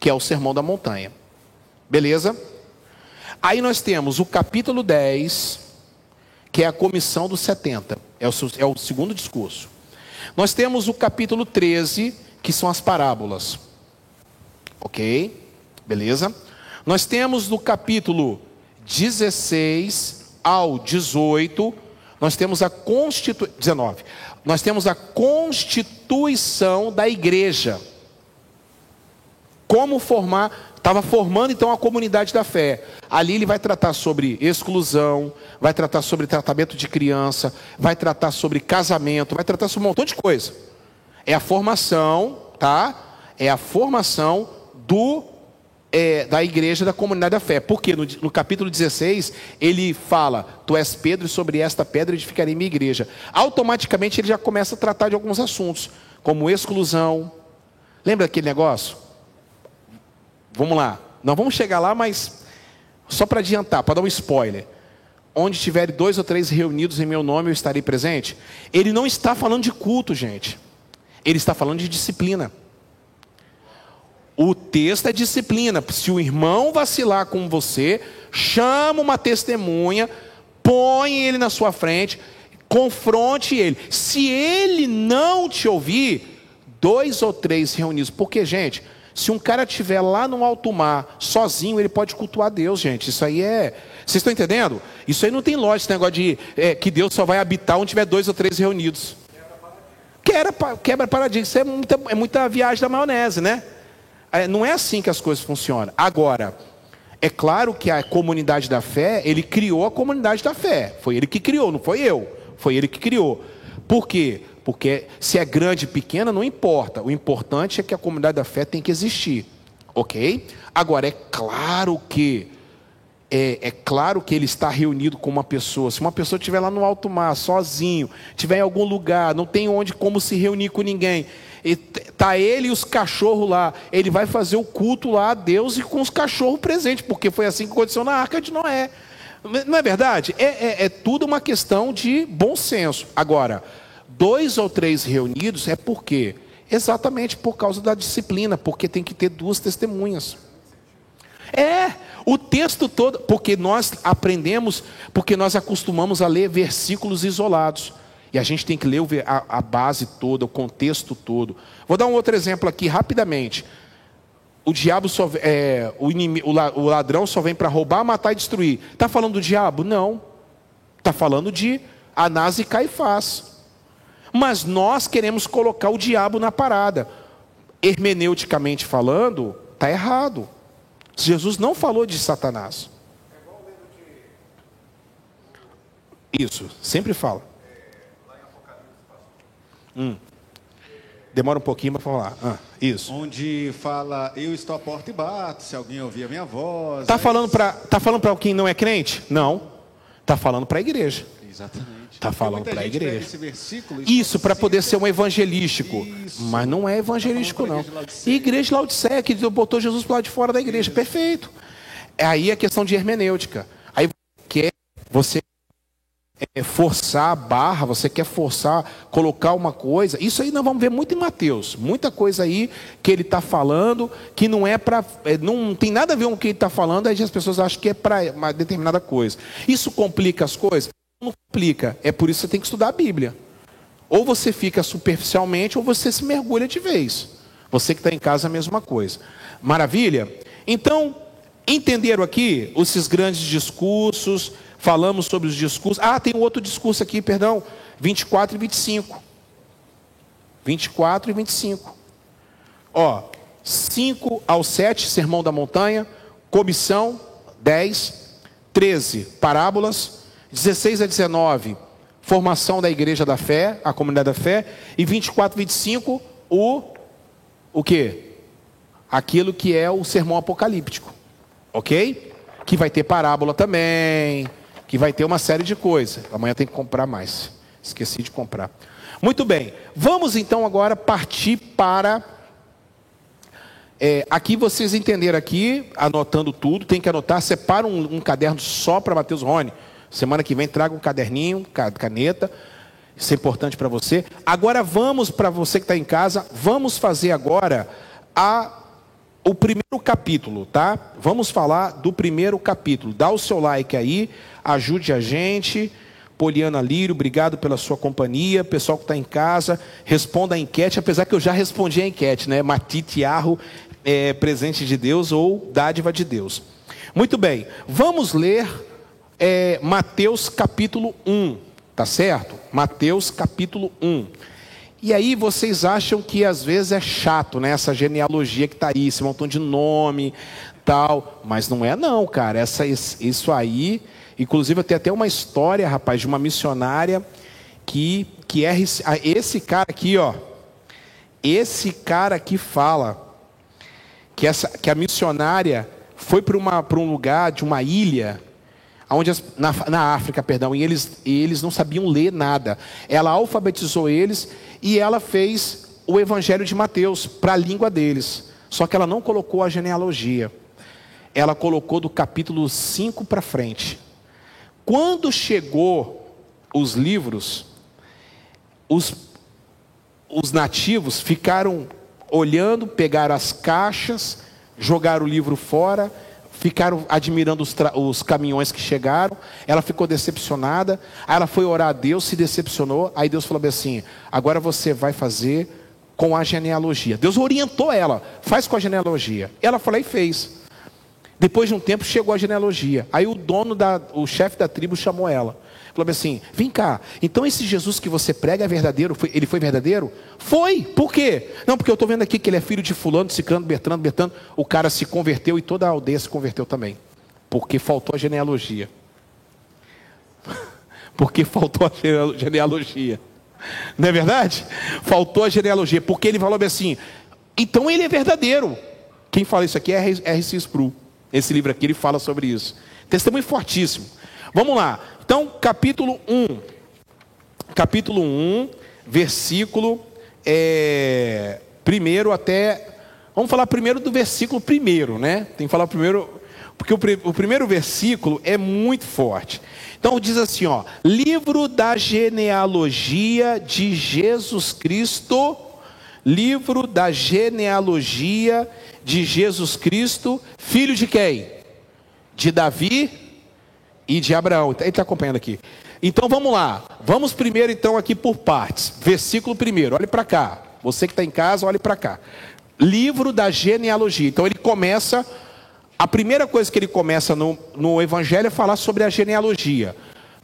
que é o Sermão da Montanha. Beleza? Aí nós temos o capítulo 10, que é a comissão dos 70, é o, é o segundo discurso. Nós temos o capítulo 13, que são as parábolas. Ok? Beleza? Nós temos do capítulo 16 ao 18 nós temos a Constituição, 19, nós temos a constituição da igreja. Como formar, estava formando então a comunidade da fé. Ali ele vai tratar sobre exclusão, vai tratar sobre tratamento de criança, vai tratar sobre casamento, vai tratar sobre um montão de coisa. É a formação, tá? É a formação do é, da igreja da comunidade da fé. Porque no, no, capítulo 16 ele fala: Tu és Pedro, e sobre esta pedra edificarei minha igreja. Automaticamente ele já começa a tratar de alguns assuntos, como exclusão. Lembra aquele negócio? Vamos lá. Não vamos chegar lá, mas só para adiantar, para dar um spoiler. onde tiverem dois ou três reunidos em meu nome, eu estarei presente. Ele não está falando de culto, gente. Ele está falando de disciplina. O texto é disciplina. Se o irmão vacilar com você, chama uma testemunha, põe ele na sua frente, confronte ele. Se ele não te ouvir, dois ou três reunidos. Porque, gente, se um cara estiver lá no alto mar, sozinho, ele pode cultuar Deus, gente. Isso aí é. Vocês estão entendendo? Isso aí não tem lógica, esse negócio de é, que Deus só vai habitar onde tiver dois ou três reunidos. Quebra, quebra paradigma. Isso é muita, é muita viagem da maionese, né? É, não é assim que as coisas funcionam. Agora, é claro que a comunidade da fé, ele criou a comunidade da fé. Foi ele que criou, não foi eu. Foi ele que criou. Por quê? Porque se é grande, pequena, não importa. O importante é que a comunidade da fé tem que existir. Ok? Agora, é claro que é, é, claro que ele está reunido com uma pessoa. Se uma pessoa estiver lá no alto mar, sozinho, estiver em algum lugar, não tem onde como se reunir com ninguém, está ele e os cachorros lá, ele vai fazer o culto lá a Deus e com os cachorros presentes, porque foi assim que aconteceu na arca de Noé. Não é verdade? É, é, é tudo uma questão de bom senso. Agora, dois ou três reunidos é por quê? Exatamente por causa da disciplina, porque tem que ter duas testemunhas. É, o texto todo, porque nós aprendemos, porque nós acostumamos a ler versículos isolados. E a gente tem que ler a, a base toda, o contexto todo. Vou dar um outro exemplo aqui rapidamente. O diabo só é, o, inimigo, o ladrão só vem para roubar, matar e destruir. Está falando do diabo? Não. Está falando de Anás e Caifás. Mas nós queremos colocar o diabo na parada. Hermeneuticamente falando, está errado. Jesus não falou de Satanás. Isso, sempre fala. Hum. Demora um pouquinho para falar. Ah, isso. Onde fala, eu estou à porta e bato, se alguém ouvir a minha voz. Está falando para tá falando para quem não é crente? Não. Está falando para a igreja. Exatamente. Está falando para a igreja. Isso, para poder ser um evangelístico. Isso. Mas não é evangelístico, tá não. Igreja de Laodiceia, que botou Jesus para lado de fora da igreja. Isso. Perfeito. É aí a questão de hermenêutica. Aí quer você é, forçar a barra, você quer forçar, colocar uma coisa. Isso aí nós vamos ver muito em Mateus. Muita coisa aí que ele está falando que não é para. É, não tem nada a ver com o que ele está falando, aí as pessoas acham que é para uma determinada coisa. Isso complica as coisas? Não complica. É por isso que você tem que estudar a Bíblia. Ou você fica superficialmente, ou você se mergulha de vez. Você que está em casa, a mesma coisa. Maravilha? Então, entenderam aqui esses grandes discursos falamos sobre os discursos. Ah, tem um outro discurso aqui, perdão, 24 e 25. 24 e 25. Ó, 5 ao 7, Sermão da Montanha, comissão 10, 13, parábolas, 16 a 19, formação da igreja da fé, a comunidade da fé, e 24 e 25, o o que? Aquilo que é o sermão apocalíptico. OK? Que vai ter parábola também, que vai ter uma série de coisas. Amanhã tem que comprar mais. Esqueci de comprar. Muito bem. Vamos então agora partir para. É, aqui vocês entenderam aqui, anotando tudo, tem que anotar, separa um, um caderno só para Matheus Rony. Semana que vem traga um caderninho, caneta. Isso é importante para você. Agora vamos, para você que está em casa, vamos fazer agora a o primeiro capítulo, tá? Vamos falar do primeiro capítulo. Dá o seu like aí, ajude a gente. Poliana Lírio, obrigado pela sua companhia. Pessoal que está em casa, responda a enquete, apesar que eu já respondi a enquete, né? Matite Arro, é, presente de Deus ou dádiva de Deus. Muito bem, vamos ler é, Mateus capítulo 1, tá certo? Mateus capítulo 1. E aí vocês acham que às vezes é chato, né? Essa genealogia que está aí, esse montão de nome, tal. Mas não é não, cara. Essa, isso aí, inclusive tenho até uma história, rapaz, de uma missionária que, que é esse cara aqui, ó. Esse cara aqui fala que, essa, que a missionária foi para um lugar de uma ilha onde as, na, na África, perdão, e eles, e eles não sabiam ler nada. Ela alfabetizou eles e ela fez o Evangelho de Mateus para a língua deles. Só que ela não colocou a genealogia. Ela colocou do capítulo 5 para frente. Quando chegou os livros, os, os nativos ficaram olhando, pegaram as caixas, jogaram o livro fora, ficaram admirando os, os, caminhões que chegaram. Ela ficou decepcionada. Aí ela foi orar a Deus, se decepcionou. Aí Deus falou assim: agora você vai fazer com a genealogia. Deus orientou ela, faz com a genealogia. Ela falou e fez. Depois de um tempo chegou a genealogia. Aí o dono da, o chefe da tribo chamou ela. Falou assim: vem cá, então esse Jesus que você prega é verdadeiro? Ele foi verdadeiro? Foi, por quê? Não, porque eu estou vendo aqui que ele é filho de Fulano, Ciclano, Bertrando, Bertrando. O cara se converteu e toda a aldeia se converteu também. Porque faltou a genealogia. Porque faltou a genealogia. Não é verdade? Faltou a genealogia. Porque ele falou assim: então ele é verdadeiro. Quem fala isso aqui é R.C. Spru. Esse livro aqui ele fala sobre isso. Testemunho fortíssimo. Vamos lá. Então, capítulo 1. Capítulo 1, versículo é, primeiro até. Vamos falar primeiro do versículo primeiro, né? Tem que falar primeiro. Porque o, o primeiro versículo é muito forte. Então diz assim, ó: Livro da genealogia de Jesus Cristo, livro da genealogia de Jesus Cristo, filho de quem? De Davi e de Abraão. Ele está acompanhando aqui. Então vamos lá. Vamos primeiro então aqui por partes. Versículo primeiro. Olhe para cá. Você que está em casa, olhe para cá. Livro da genealogia. Então ele começa. A primeira coisa que ele começa no, no Evangelho é falar sobre a genealogia.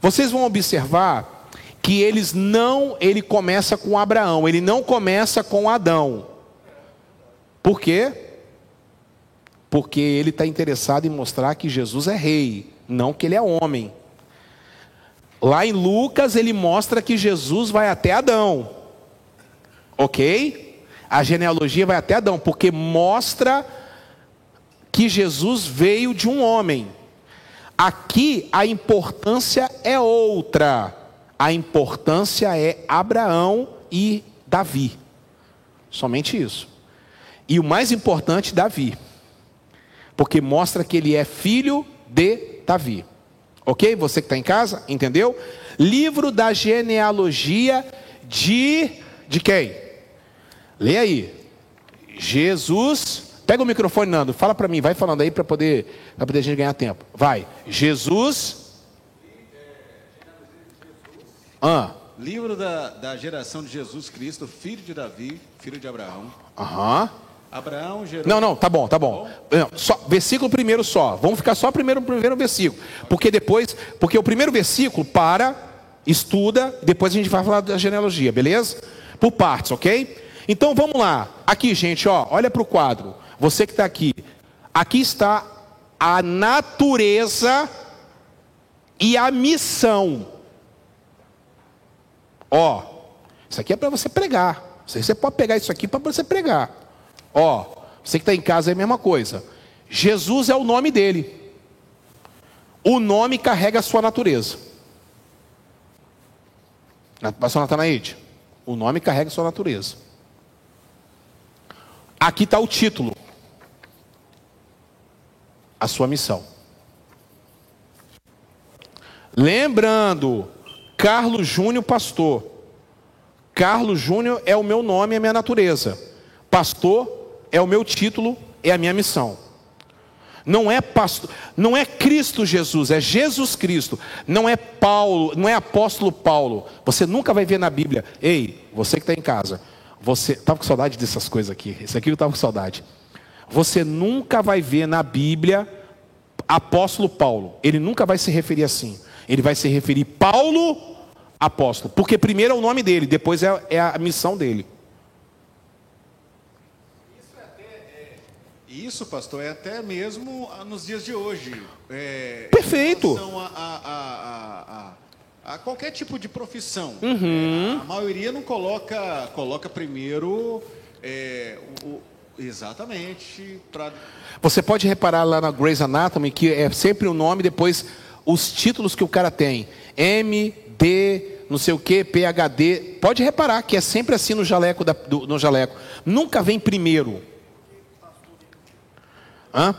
Vocês vão observar que eles não, ele começa com Abraão, ele não começa com Adão. Por quê? Porque ele está interessado em mostrar que Jesus é rei não que ele é homem. Lá em Lucas ele mostra que Jesus vai até Adão. Ok? A genealogia vai até Adão, porque mostra que Jesus veio de um homem. Aqui a importância é outra. A importância é Abraão e Davi. Somente isso. E o mais importante, Davi. Porque mostra que ele é filho de Davi. Ok? Você que está em casa, entendeu? Livro da genealogia de. De quem? Lê aí. Jesus. Pega o microfone, Nando. Fala para mim, vai falando aí para poder, pra poder a gente ganhar tempo. Vai. Jesus. Ah. Livro da, da geração de Jesus Cristo, filho de Davi, filho de Abraão. Aham. Abraão gerou. Não, não, tá bom, tá bom. Não, só, versículo primeiro só. Vamos ficar só primeiro primeiro versículo. Porque depois, porque o primeiro versículo para, estuda, depois a gente vai falar da genealogia, beleza? Por partes, ok? Então vamos lá. Aqui, gente, ó, olha para o quadro. Você que está aqui. Aqui está a natureza e a missão. Ó, isso aqui é para você pregar. Você pode pegar isso aqui para você pregar. Ó, você que está em casa é a mesma coisa. Jesus é o nome dele. O nome carrega a sua natureza. Pastor Natanaide, o nome carrega a sua natureza. Aqui está o título. A sua missão. Lembrando, Carlos Júnior Pastor. Carlos Júnior é o meu nome e a minha natureza. Pastor é o meu título, é a minha missão. Não é pastor, não é Cristo Jesus, é Jesus Cristo. Não é Paulo, não é apóstolo Paulo. Você nunca vai ver na Bíblia. Ei, você que está em casa, você estava com saudade dessas coisas aqui. Esse aqui eu estava com saudade. Você nunca vai ver na Bíblia apóstolo Paulo. Ele nunca vai se referir assim. Ele vai se referir Paulo apóstolo, porque primeiro é o nome dele, depois é, é a missão dele. Isso, pastor, é até mesmo nos dias de hoje. É, Perfeito. A, a, a, a, qualquer tipo de profissão. Uhum. É, a maioria não coloca, coloca primeiro é, o, exatamente para. Você pode reparar lá na Grey's Anatomy que é sempre o nome depois os títulos que o cara tem. M, D, não sei o que, PhD. Pode reparar que é sempre assim no jaleco, da, do, no jaleco. Nunca vem primeiro. Hã?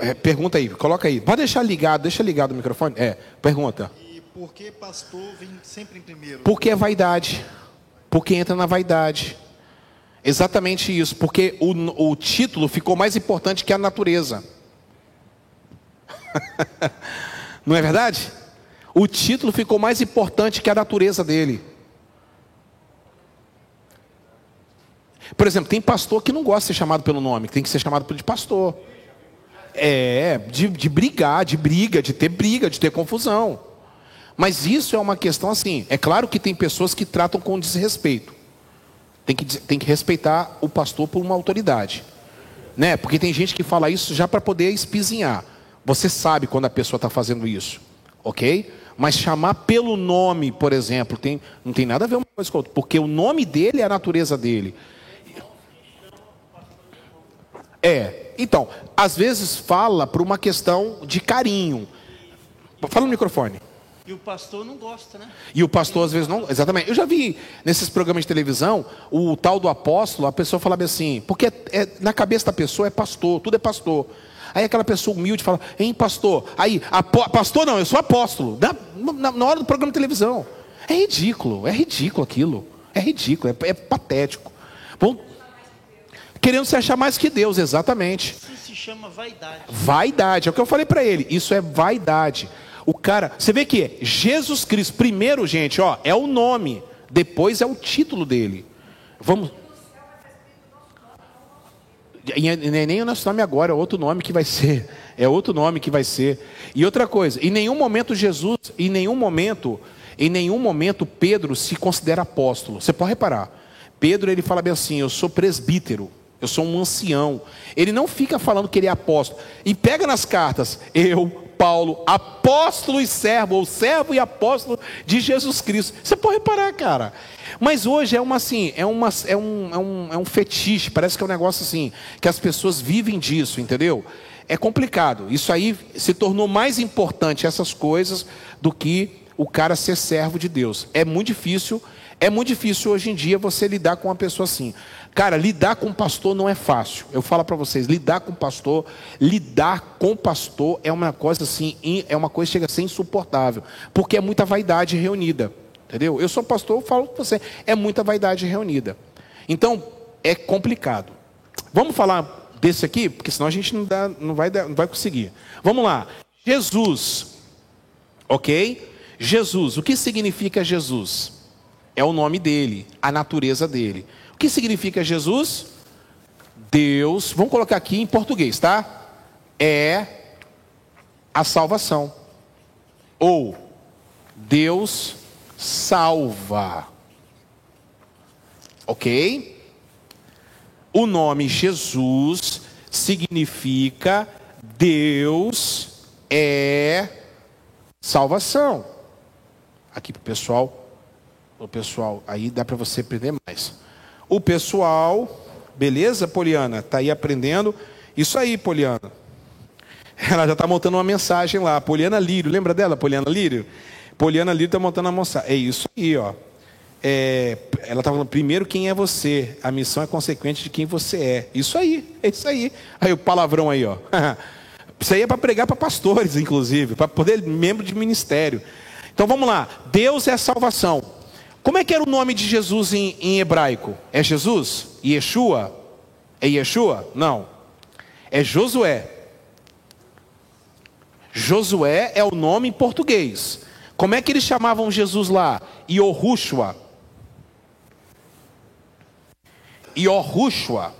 é, pergunta aí, coloca aí. Pode deixar ligado, deixa ligado o microfone. É, pergunta. E por que pastor vem sempre em primeiro? Porque é vaidade. Porque entra na vaidade. Exatamente isso. Porque o, o título ficou mais importante que a natureza. Não é verdade? O título ficou mais importante que a natureza dele. Por exemplo, tem pastor que não gosta de ser chamado pelo nome, que tem que ser chamado de pastor. É, de, de brigar, de briga, de ter briga, de ter confusão. Mas isso é uma questão assim. É claro que tem pessoas que tratam com desrespeito. Tem que, tem que respeitar o pastor por uma autoridade. Né? Porque tem gente que fala isso já para poder espizinhar. Você sabe quando a pessoa está fazendo isso. Ok? Mas chamar pelo nome, por exemplo, tem, não tem nada a ver uma coisa com a outra. Porque o nome dele é a natureza dele. É. Então, às vezes fala por uma questão de carinho. Fala no microfone. E o pastor não gosta, né? E o pastor às vezes não. Exatamente. Eu já vi nesses programas de televisão o tal do apóstolo, a pessoa falava assim, porque é- é- na cabeça da pessoa é pastor, tudo é pastor. Aí aquela pessoa humilde fala, hein, pastor? Aí, apó- pastor não, eu sou apóstolo. Na, na- na hora do programa de televisão. É ridículo, é ridículo aquilo. É ridículo, é, é patético. Bom, querendo se achar mais que Deus, exatamente. Isso se chama vaidade. Vaidade, é o que eu falei para ele. Isso é vaidade. O cara, você vê que Jesus Cristo, primeiro, gente, ó, é o nome, depois é o título dele. Vamos. E é- é nem o nosso nome agora, é outro nome que vai ser. É outro nome que vai ser. E outra coisa, em nenhum momento Jesus, em nenhum momento, em nenhum momento Pedro se considera apóstolo. Você pode reparar. Pedro ele fala bem assim: eu sou presbítero, eu sou um ancião. Ele não fica falando que ele é apóstolo. E pega nas cartas, eu, Paulo, apóstolo e servo, ou servo e apóstolo de Jesus Cristo. Você pode reparar, cara. Mas hoje é uma assim, é, uma, é, um, é, um, é um fetiche, parece que é um negócio assim, que as pessoas vivem disso, entendeu? É complicado. Isso aí se tornou mais importante, essas coisas, do que o cara ser servo de Deus. É muito difícil, é muito difícil hoje em dia você lidar com uma pessoa assim. Cara, lidar com pastor não é fácil. Eu falo para vocês, lidar com pastor, lidar com pastor é uma coisa assim, é uma coisa que chega a ser insuportável, porque é muita vaidade reunida. Entendeu? Eu sou pastor, eu falo com você, é muita vaidade reunida. Então, é complicado. Vamos falar desse aqui, porque senão a gente não, dá, não, vai, não vai conseguir. Vamos lá. Jesus. Ok? Jesus. O que significa Jesus? É o nome dele, a natureza dele. Que significa Jesus? Deus, vamos colocar aqui em português, tá? É a salvação. Ou Deus salva. Ok? O nome Jesus significa Deus é salvação. Aqui para o pessoal, o pessoal, aí dá para você aprender mais. O pessoal, beleza, Poliana? Tá aí aprendendo. Isso aí, Poliana. Ela já está montando uma mensagem lá. Poliana Lírio, lembra dela, Poliana Lírio? Poliana Lírio está montando uma mensagem. É isso aí, ó. É, ela está falando, primeiro, quem é você? A missão é consequente de quem você é. Isso aí, é isso aí. Aí o palavrão aí, ó. Isso aí é para pregar para pastores, inclusive, para poder membro de ministério. Então vamos lá. Deus é a salvação. Como é que era o nome de Jesus em, em hebraico? É Jesus? Yeshua? É Yeshua? Não. É Josué. Josué é o nome em português. Como é que eles chamavam Jesus lá? Iohushua. Iohushua.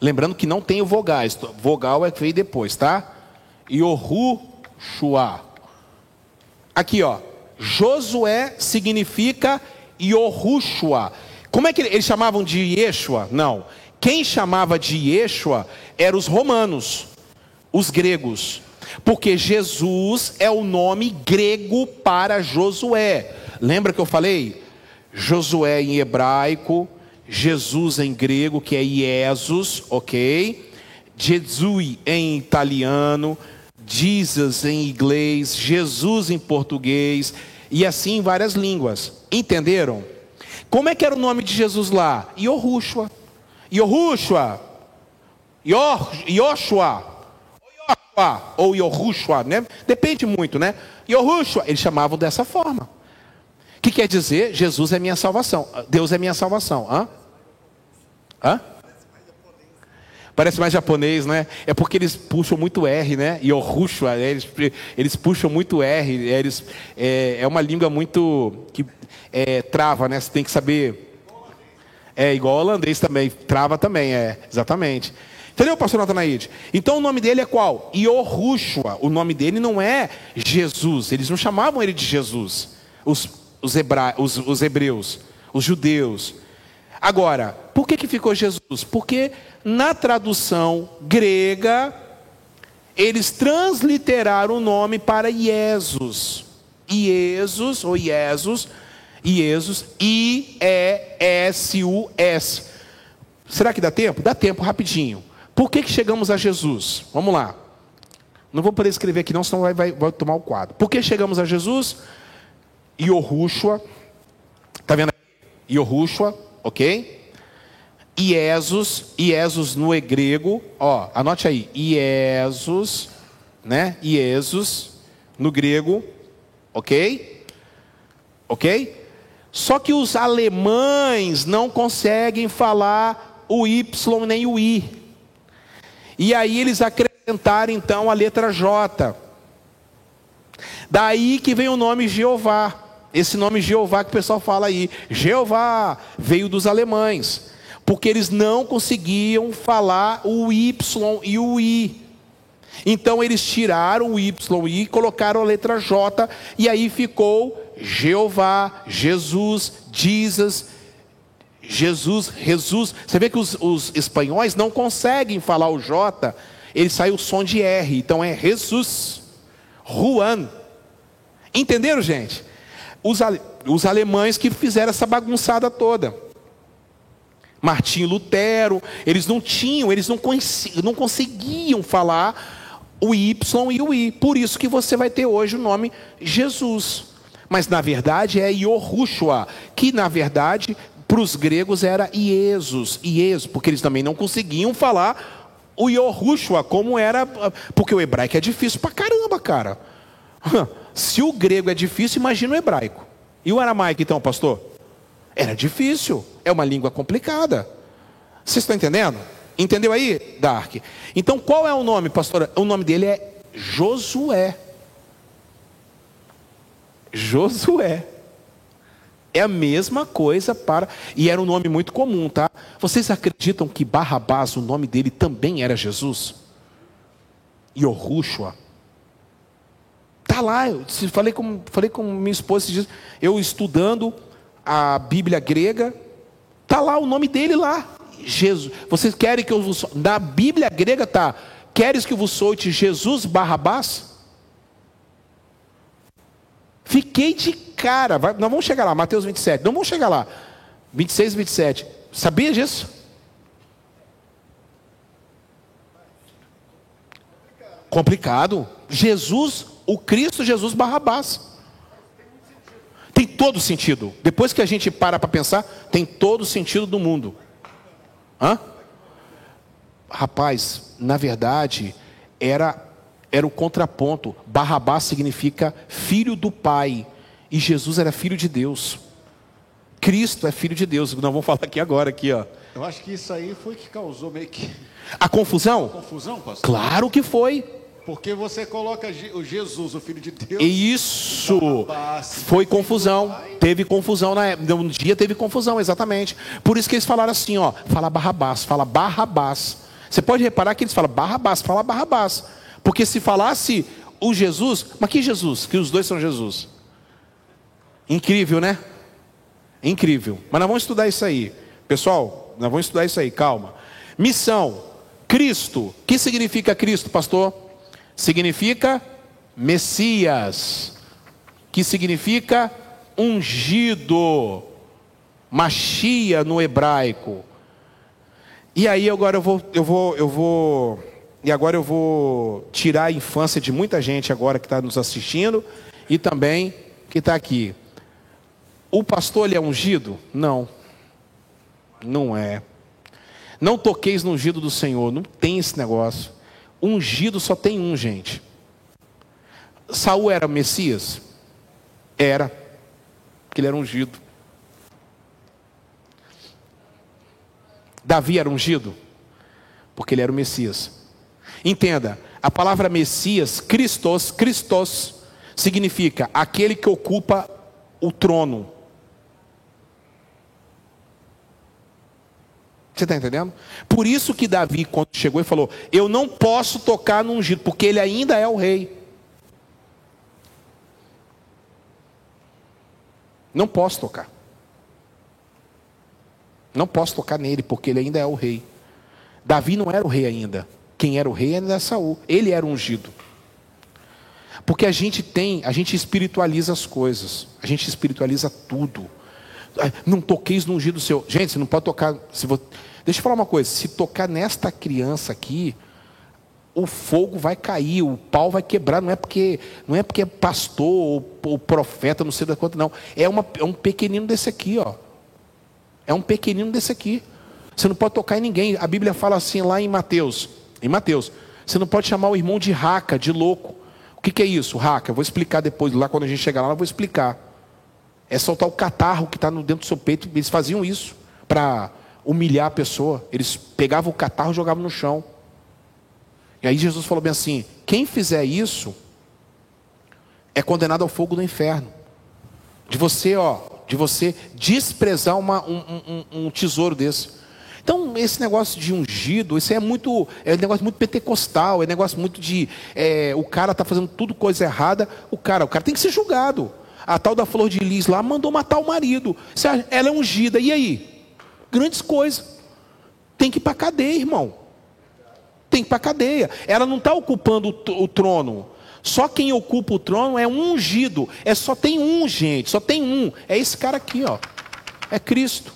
Lembrando que não tem o vogais. Vogal é que veio depois, tá? Iohushua. Aqui, ó. Josué significa Iohushua. Como é que eles chamavam de Yeshua? Não. Quem chamava de Yeshua eram os romanos, os gregos. Porque Jesus é o nome grego para Josué. Lembra que eu falei? Josué em hebraico, Jesus em grego, que é Jesus, ok? Jesus em italiano, Jesus em inglês, Jesus em português, e assim em várias línguas. Entenderam? Como é que era o nome de Jesus lá? Yohushua. Yohushua. Yoshua, ou Yorushua, né? Depende muito, né? Yorushua, eles chamavam dessa forma. Que quer dizer, Jesus é minha salvação. Deus é minha salvação. Hã? Hã? Parece mais japonês, né? É porque eles puxam muito R, né? Yorushua, eles, eles puxam muito R. Eles, é, é uma língua muito que é, trava, né? Você tem que saber. É igual holandês também, trava também, é, exatamente. Entendeu, pastor Natanaide? Então o nome dele é qual? Yorushua. O nome dele não é Jesus. Eles não chamavam ele de Jesus. Os, os, hebra... os, os hebreus, os judeus. Agora, por que, que ficou Jesus? Porque na tradução grega, eles transliteraram o nome para Jesus. Iesus, ou Iesus, Iesus, I-E-S-U-S. Será que dá tempo? Dá tempo, rapidinho. Por que, que chegamos a Jesus? Vamos lá. Não vou poder escrever aqui, não, senão vai, vai, vai tomar o quadro. Por que chegamos a Jesus? Iorushua. Está vendo aí? Ok? Iesus, Iesus no grego, ó, anote aí, Iesus, né? Iesus no grego, ok? Ok? Só que os alemães não conseguem falar o Y nem o I. E aí eles acrescentaram então a letra J. Daí que vem o nome Jeová. Esse nome Jeová que o pessoal fala aí. Jeová veio dos alemães. Porque eles não conseguiam falar o Y e o I. Então eles tiraram o Y e colocaram a letra J. E aí ficou Jeová, Jesus, Jesus, Jesus, Jesus. Você vê que os, os espanhóis não conseguem falar o J, ele sai o som de R, então é Jesus, Juan. Entenderam, gente? Os, os alemães que fizeram essa bagunçada toda. Martim Lutero, eles não tinham, eles não, não conseguiam falar o Y e o I. Por isso que você vai ter hoje o nome Jesus. Mas na verdade é Yorushua, que na verdade para os gregos era Iesus, Iesus, porque eles também não conseguiam falar o Yorushua, como era, porque o hebraico é difícil pra caramba, cara. Se o grego é difícil, imagina o hebraico. E o aramaico, então, pastor? Era difícil, é uma língua complicada. Vocês estão entendendo? Entendeu aí, Dark? Então, qual é o nome, pastor? O nome dele é Josué. Josué. É a mesma coisa para. E era um nome muito comum, tá? Vocês acreditam que Barrabás, o nome dele também era Jesus? Yorushua. Tá lá, eu falei com, falei com minha esposa, eu estudando a Bíblia grega, tá lá o nome dele lá. Jesus. Vocês querem que eu vos. Na Bíblia grega tá. Queres que eu vos solte Jesus Barrabás? Fiquei de cara. Vai, nós vamos chegar lá, Mateus 27. Não vamos chegar lá. 26 e 27. Sabia disso? Complicado. Jesus, o Cristo Jesus Barrabás. Tem todo sentido. Depois que a gente para para pensar, tem todo sentido do mundo. Hã? Rapaz, na verdade, era era o contraponto. Barrabás significa filho do Pai. E Jesus era filho de Deus. Cristo é filho de Deus. Nós vamos falar aqui agora, aqui, ó. Eu acho que isso aí foi que causou meio que. A confusão? Confusão, pastor? Claro que foi. Porque você coloca o Jesus, o Filho de Deus. Isso foi confusão. Teve confusão na época. Um dia teve confusão, exatamente. Por isso que eles falaram assim, ó, fala Barrabás, fala Barrabás. Você pode reparar que eles falam Barrabás, fala Barrabás. Porque se falasse o Jesus, mas que Jesus? Que os dois são Jesus. Incrível, né? Incrível. Mas nós vamos estudar isso aí. Pessoal, nós vamos estudar isso aí, calma. Missão. Cristo. O que significa Cristo, pastor? Significa Messias. Que significa ungido. Machia no hebraico. E aí agora eu vou, eu vou, eu vou e agora eu vou tirar a infância de muita gente agora que está nos assistindo e também que está aqui. O pastor ele é ungido? Não. Não é. Não toqueis no ungido do Senhor. Não tem esse negócio. Ungido só tem um, gente. Saul era Messias? Era. Porque ele era ungido. Davi era ungido? Porque ele era o Messias. Entenda, a palavra Messias, Christos, Christos, significa aquele que ocupa o trono. Você está entendendo? Por isso que Davi, quando chegou e falou: Eu não posso tocar no ungido, porque ele ainda é o rei. Não posso tocar. Não posso tocar nele, porque ele ainda é o rei. Davi não era o rei ainda. Quem era o rei era Saul. Ele era ungido. Porque a gente tem, a gente espiritualiza as coisas. A gente espiritualiza tudo. Não toqueis no ungido seu. Gente, você não pode tocar. Se você, deixa eu falar uma coisa. Se tocar nesta criança aqui, o fogo vai cair, o pau vai quebrar. Não é porque, não é porque é pastor ou, ou profeta, não sei da quanto, não. É, uma, é um pequenino desse aqui, ó. É um pequenino desse aqui. Você não pode tocar em ninguém. A Bíblia fala assim lá em Mateus. Em Mateus. Você não pode chamar o irmão de raca, de louco. O que, que é isso, raca? Eu vou explicar depois, lá quando a gente chegar lá, eu vou explicar. É soltar o catarro que está dentro do seu peito. Eles faziam isso para humilhar a pessoa. Eles pegavam o catarro e jogavam no chão. E aí Jesus falou bem assim: quem fizer isso é condenado ao fogo do inferno. De você, ó, de você desprezar uma, um, um, um tesouro desse. Então, esse negócio de ungido, isso é muito, é um negócio muito pentecostal, é um negócio muito de, é, o cara está fazendo tudo coisa errada, o cara, o cara tem que ser julgado. A tal da Flor de Lis lá mandou matar o marido. Ela é ungida, e aí? Grandes coisas. Tem que ir para cadeia, irmão. Tem que ir para cadeia. Ela não está ocupando o, trono. Só quem ocupa o trono é um ungido. É só tem um, gente. Só tem um. É esse cara aqui, ó. É Cristo.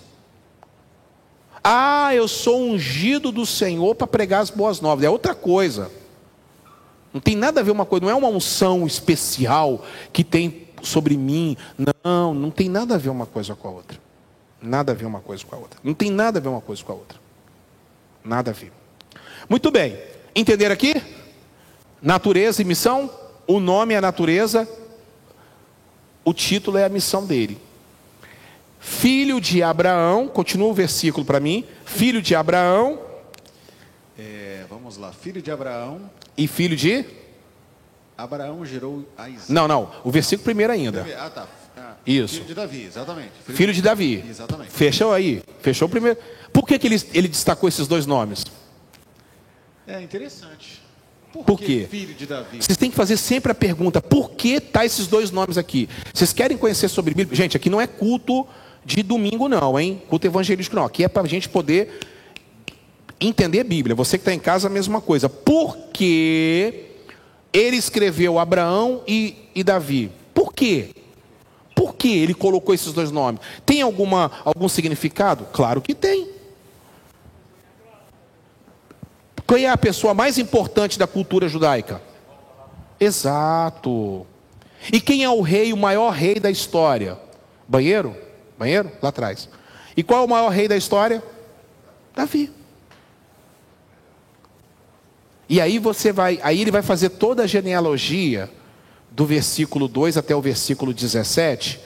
Ah, eu sou ungido do Senhor para pregar as boas novas. É outra coisa. Não tem nada a ver uma coisa, não é uma unção especial que tem sobre mim. Não, não tem nada a ver uma coisa com a outra. Nada a ver uma coisa com a outra. Não tem nada a ver uma coisa com a outra. Nada a ver. Muito bem. Entender aqui? Natureza e missão. O nome é a natureza. O título é a missão dele filho de Abraão, continua o versículo para mim, filho de Abraão. É, vamos lá, filho de Abraão. E filho de? Abraão gerou a Isaac. Não, não, o versículo primeiro ainda. Ah, tá. Ah, Isso. Filho de Davi, exatamente. Filho, filho de Davi. Exatamente. Fechou aí, fechou o primeiro. Por que, que ele, ele destacou esses dois nomes? É interessante. Por, por que quê? filho de Davi? Vocês têm que fazer sempre a pergunta: por que tá esses dois nomes aqui? Vocês querem conhecer sobre Bíblia? Gente, aqui não é culto de domingo, não, hein? Culto evangelístico, não. Aqui é para a gente poder entender a Bíblia. Você que está em casa, a mesma coisa. Por que ele escreveu Abraão e, e Davi? Por quê? Por que ele colocou esses dois nomes? Tem alguma, algum significado? Claro que tem. Quem é a pessoa mais importante da cultura judaica? Exato. E quem é o rei, o maior rei da história? Banheiro? Banheiro? Lá atrás. E qual é o maior rei da história? Davi. E aí você vai, aí ele vai fazer toda a genealogia do versículo 2 até o versículo 17.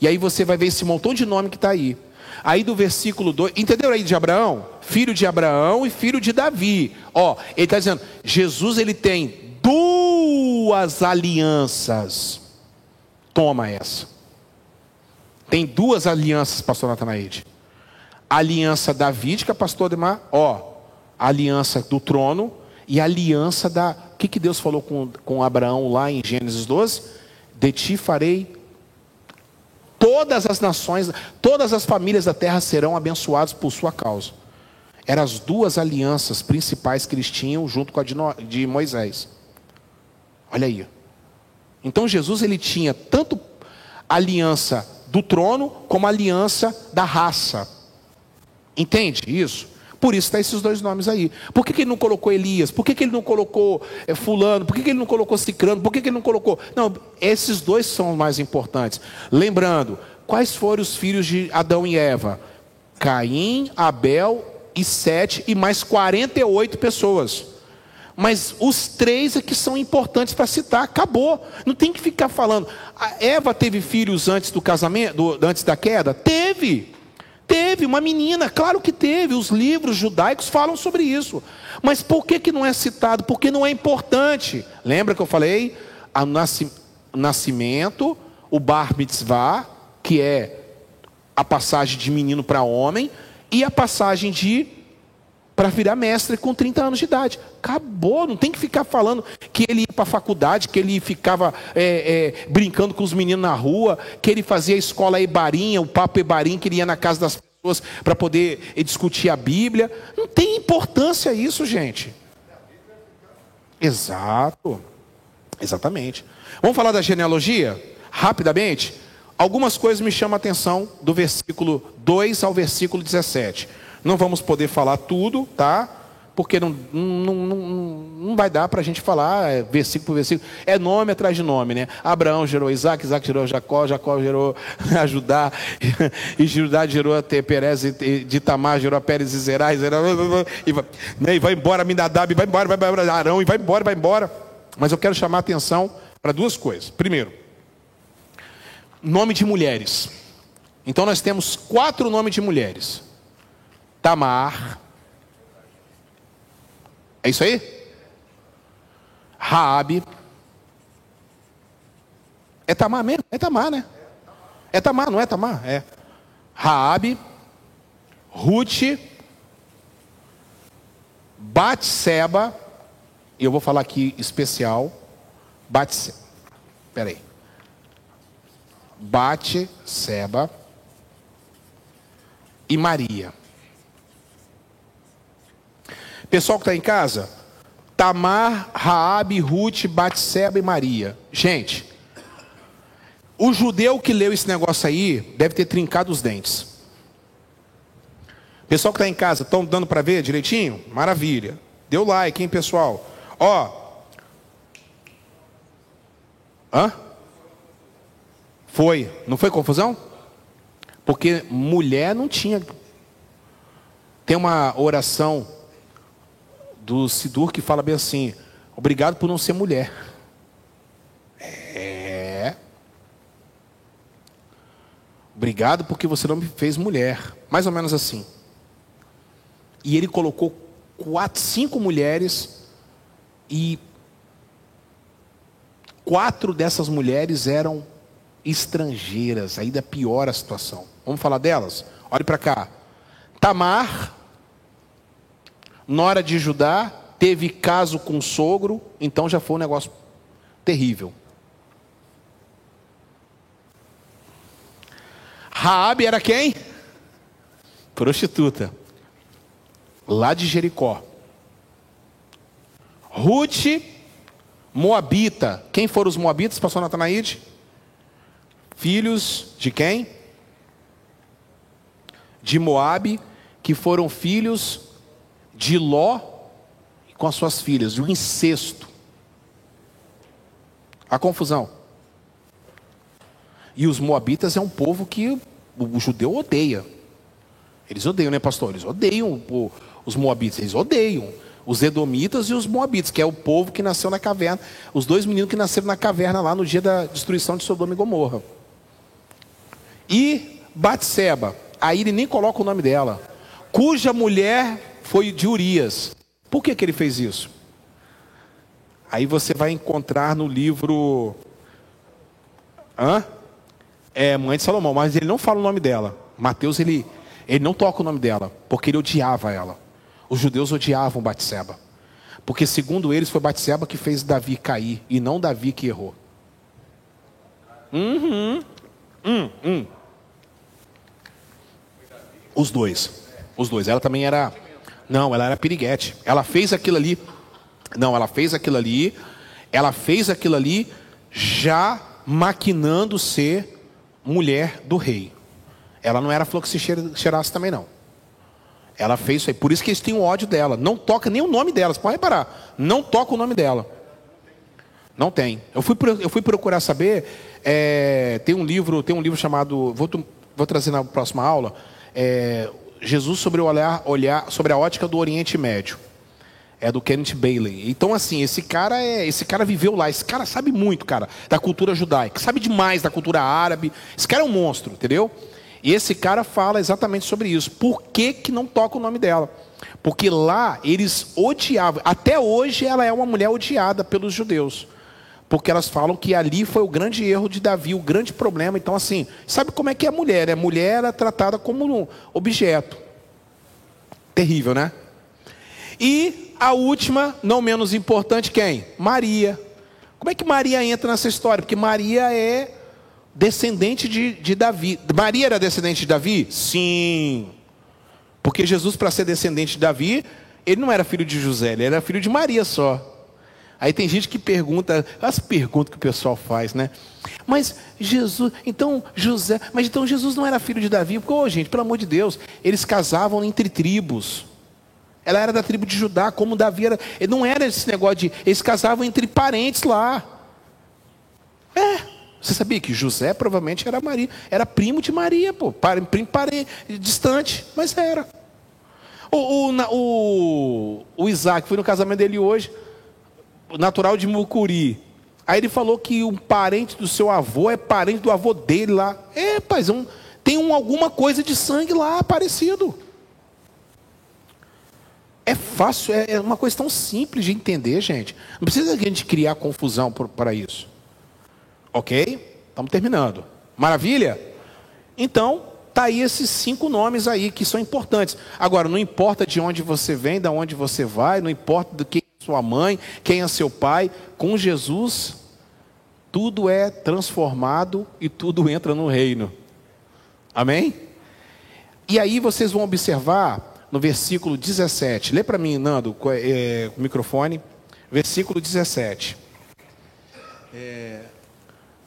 E aí você vai ver esse montão de nome que está aí. Aí do versículo 2, entendeu aí de Abraão? Filho de Abraão e filho de Davi. Ó, ele está dizendo, Jesus ele tem duas alianças. Toma essa. Tem duas alianças, pastor Natanaide. A aliança davídica, pastor Demar, ó, aliança do trono e a aliança da. O que, que Deus falou com, com Abraão lá em Gênesis 12? De ti farei todas as nações, todas as famílias da terra serão abençoadas por sua causa. Eram as duas alianças principais que eles tinham junto com a de, de Moisés. Olha aí. Então Jesus ele tinha tanto aliança do trono como aliança da raça. Entende isso? Por isso está esses dois nomes aí. Por que, que ele não colocou Elias? Por que, que ele não colocou é, Fulano? Por que, que ele não colocou Cicrano? Por que, que ele não colocou. Não, esses dois são os mais importantes. Lembrando, quais foram os filhos de Adão e Eva? Caim, Abel 47 e mais 48 pessoas. Mas os três é que são importantes para citar. Acabou. Não tem que ficar falando. A Eva teve filhos antes do casamento, do, antes da queda? Teve. Teve uma menina, claro que teve. Os livros judaicos falam sobre isso. Mas por que, que não é citado? Porque não é importante. Lembra que eu falei? O nascimento, o bar mitzvah, que é a passagem de menino para homem, e a passagem de para virar mestre com 30 anos de idade. Acabou, não tem que ficar falando que ele ia para a faculdade, que ele ficava é, é, brincando com os meninos na rua, que ele fazia a escola Ebarinha, o papo Ebarim, que ele ia na casa das pessoas para poder eh, discutir a Bíblia. Não tem importância isso, gente. Exato. Exatamente. Vamos falar da genealogia? Rapidamente. Algumas coisas me chamam a atenção do versículo 2 ao versículo 17. Não vamos poder falar tudo, tá? Porque não, não, não, não vai dar para a gente falar é, versículo por versículo. É nome atrás de nome, né? Abraão gerou Isaac, Isaac gerou Jacó, Jacó gerou a Judá, e Judá gerou até Perez, de Tamar gerou a Pérez e Zerá, e, Zerá, e, vai, né, e vai embora Minadab, vai embora, vai embora Arão, e vai embora, vai embora. Mas eu quero chamar a atenção para duas coisas. Primeiro, nome de mulheres. Então nós temos quatro nomes de mulheres. Tamar. É isso aí? Raabe. É Tamar mesmo? É Tamar, né? É Tamar, não é Tamar? É. Raabe, Ruth, Batseba, e eu vou falar aqui especial, Batseba, peraí, Batseba e Maria. Pessoal que está em casa, Tamar, Raabe, Ruth, Batseba e Maria. Gente, o judeu que leu esse negócio aí deve ter trincado os dentes. Pessoal que está em casa, estão dando para ver direitinho? Maravilha. Deu like, hein, pessoal? Ó. Hã? Foi. Não foi confusão? Porque mulher não tinha. Tem uma oração do Sidur que fala bem assim: obrigado por não ser mulher. É. Obrigado porque você não me fez mulher. Mais ou menos assim. E ele colocou quatro, cinco mulheres e quatro dessas mulheres eram estrangeiras. Ainda piora a situação. Vamos falar delas? Olhe para cá. Tamar, nora de Judá, teve caso com o sogro, então já foi um negócio terrível. Raabe era quem? Prostituta. Lá de Jericó. Ruth, Moabita. Quem foram os Moabitas, pastor Natanaide? Filhos de quem? De Moabe, que foram filhos de Ló com as suas filhas, o incesto. A confusão. E os moabitas é um povo que o judeu odeia. Eles odeiam, né, pastor? Eles odeiam os moabitas, eles odeiam os edomitas e os moabitas, que é o povo que nasceu na caverna, os dois meninos que nasceram na caverna lá no dia da destruição de Sodoma e Gomorra. E Batseba, aí ele nem coloca o nome dela, cuja mulher foi de Urias. Por que, que ele fez isso? Aí você vai encontrar no livro. Hã? É, Mãe de Salomão, mas ele não fala o nome dela. Mateus, ele, ele não toca o nome dela, porque ele odiava ela. Os judeus odiavam Batseba. Porque, segundo eles, foi Batseba que fez Davi cair, e não Davi que errou. Uhum. Hum, hum. Os dois. Os dois. Ela também era não, ela era piriguete. Ela fez aquilo ali. Não, ela fez aquilo ali. Ela fez aquilo ali já maquinando ser mulher do rei. Ela não era fluxicheiraça também não. Ela fez isso aí. Por isso que eles têm ódio dela. Não toca nem o nome dela. Você pode reparar. Não toca o nome dela. Não tem. Eu fui, eu fui procurar saber. É, tem um livro, tem um livro chamado. Vou, vou trazer na próxima aula. É, Jesus sobre o olhar, olhar sobre a ótica do Oriente Médio. É do Kenneth Bailey. Então, assim, esse cara é. Esse cara viveu lá. Esse cara sabe muito, cara, da cultura judaica. Sabe demais da cultura árabe. Esse cara é um monstro, entendeu? E esse cara fala exatamente sobre isso. Por que, que não toca o nome dela? Porque lá eles odiavam. Até hoje ela é uma mulher odiada pelos judeus. Porque elas falam que ali foi o grande erro de Davi, o grande problema. Então, assim, sabe como é que é a mulher? A mulher é tratada como um objeto. Terrível, né? E a última, não menos importante, quem? Maria. Como é que Maria entra nessa história? Porque Maria é descendente de, de Davi. Maria era descendente de Davi? Sim. Porque Jesus, para ser descendente de Davi, ele não era filho de José, ele era filho de Maria só. Aí tem gente que pergunta, as perguntas que o pessoal faz, né? Mas Jesus, então José, mas então Jesus não era filho de Davi? Porque, oh, gente, pelo amor de Deus, eles casavam entre tribos. Ela era da tribo de Judá, como Davi era. Não era esse negócio de. Eles casavam entre parentes lá. É. Você sabia que José provavelmente era Maria, era primo de Maria, pô, primo parente, distante, mas era. O, o, o, o Isaac foi no casamento dele hoje, natural de Mucuri. Aí ele falou que um parente do seu avô é parente do avô dele lá. É, pai, um, tem um, alguma coisa de sangue lá parecido. É fácil, é, é uma coisa tão simples de entender, gente. Não precisa a gente criar confusão para isso. Ok? Estamos terminando. Maravilha? Então, tá aí esses cinco nomes aí que são importantes. Agora, não importa de onde você vem, de onde você vai, não importa do que sua mãe, quem é seu pai, com Jesus, tudo é transformado e tudo entra no reino. Amém? E aí vocês vão observar no versículo 17. Lê para mim, Nando, com é, o microfone. Versículo 17. É,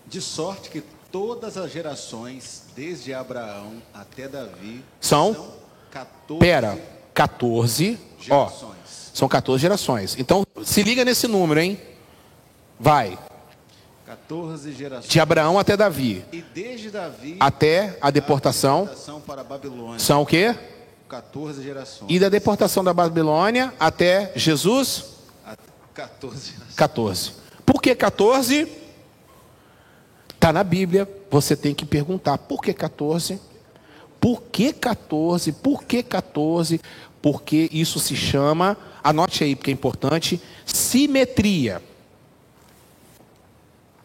de sorte que todas as gerações, desde Abraão até Davi, são, são 14 Pera, 14 gerações. Ó, são 14 gerações. Então, se liga nesse número, hein? Vai. 14 gerações. De Abraão até Davi. E desde Davi até a deportação. A deportação para a Babilônia. São o quê? 14 gerações. E da deportação da Babilônia até Jesus? 14 gerações. 14. Por que 14? Está na Bíblia. Você tem que perguntar por que 14? Por que 14? Por que 14? Porque isso se chama, anote aí porque é importante, simetria.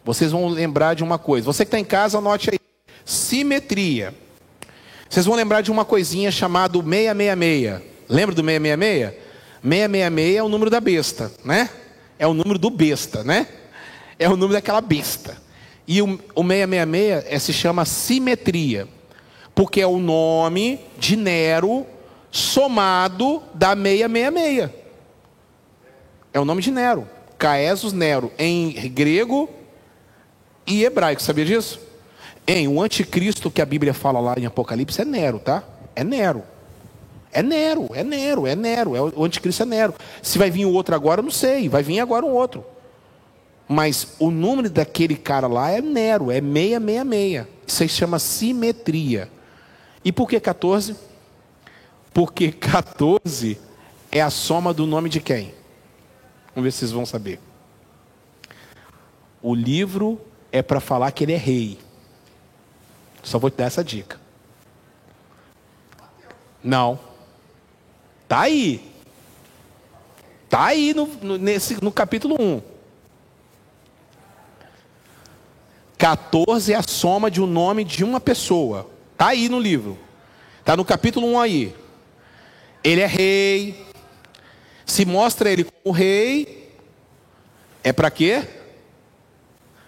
Vocês vão lembrar de uma coisa. Você que está em casa, anote aí. Simetria. Vocês vão lembrar de uma coisinha chamada 666. Lembra do 666? 666 é o número da besta, né? É o número do besta, né? É o número daquela besta. E o, o 666 é, se chama simetria, porque é o nome de Nero somado da 666. É o nome de Nero. Caesus Nero, em grego e hebraico. Sabia disso? Em o anticristo que a Bíblia fala lá em Apocalipse é Nero, tá? É Nero. É Nero, é Nero, é Nero, é o anticristo é Nero. Se vai vir o outro agora, eu não sei, vai vir agora um outro. Mas o número daquele cara lá é Nero, é 666. Isso aí chama simetria. E por que 14? Porque 14 é a soma do nome de quem? Vamos ver se vocês vão saber. O livro é para falar que ele é rei. Só vou te dar essa dica. Não. Tá aí. Tá aí no, no, nesse, no capítulo 1. 14 é a soma de um nome de uma pessoa. Tá aí no livro. Tá no capítulo 1 aí. Ele é rei. Se mostra ele como rei. É para quê?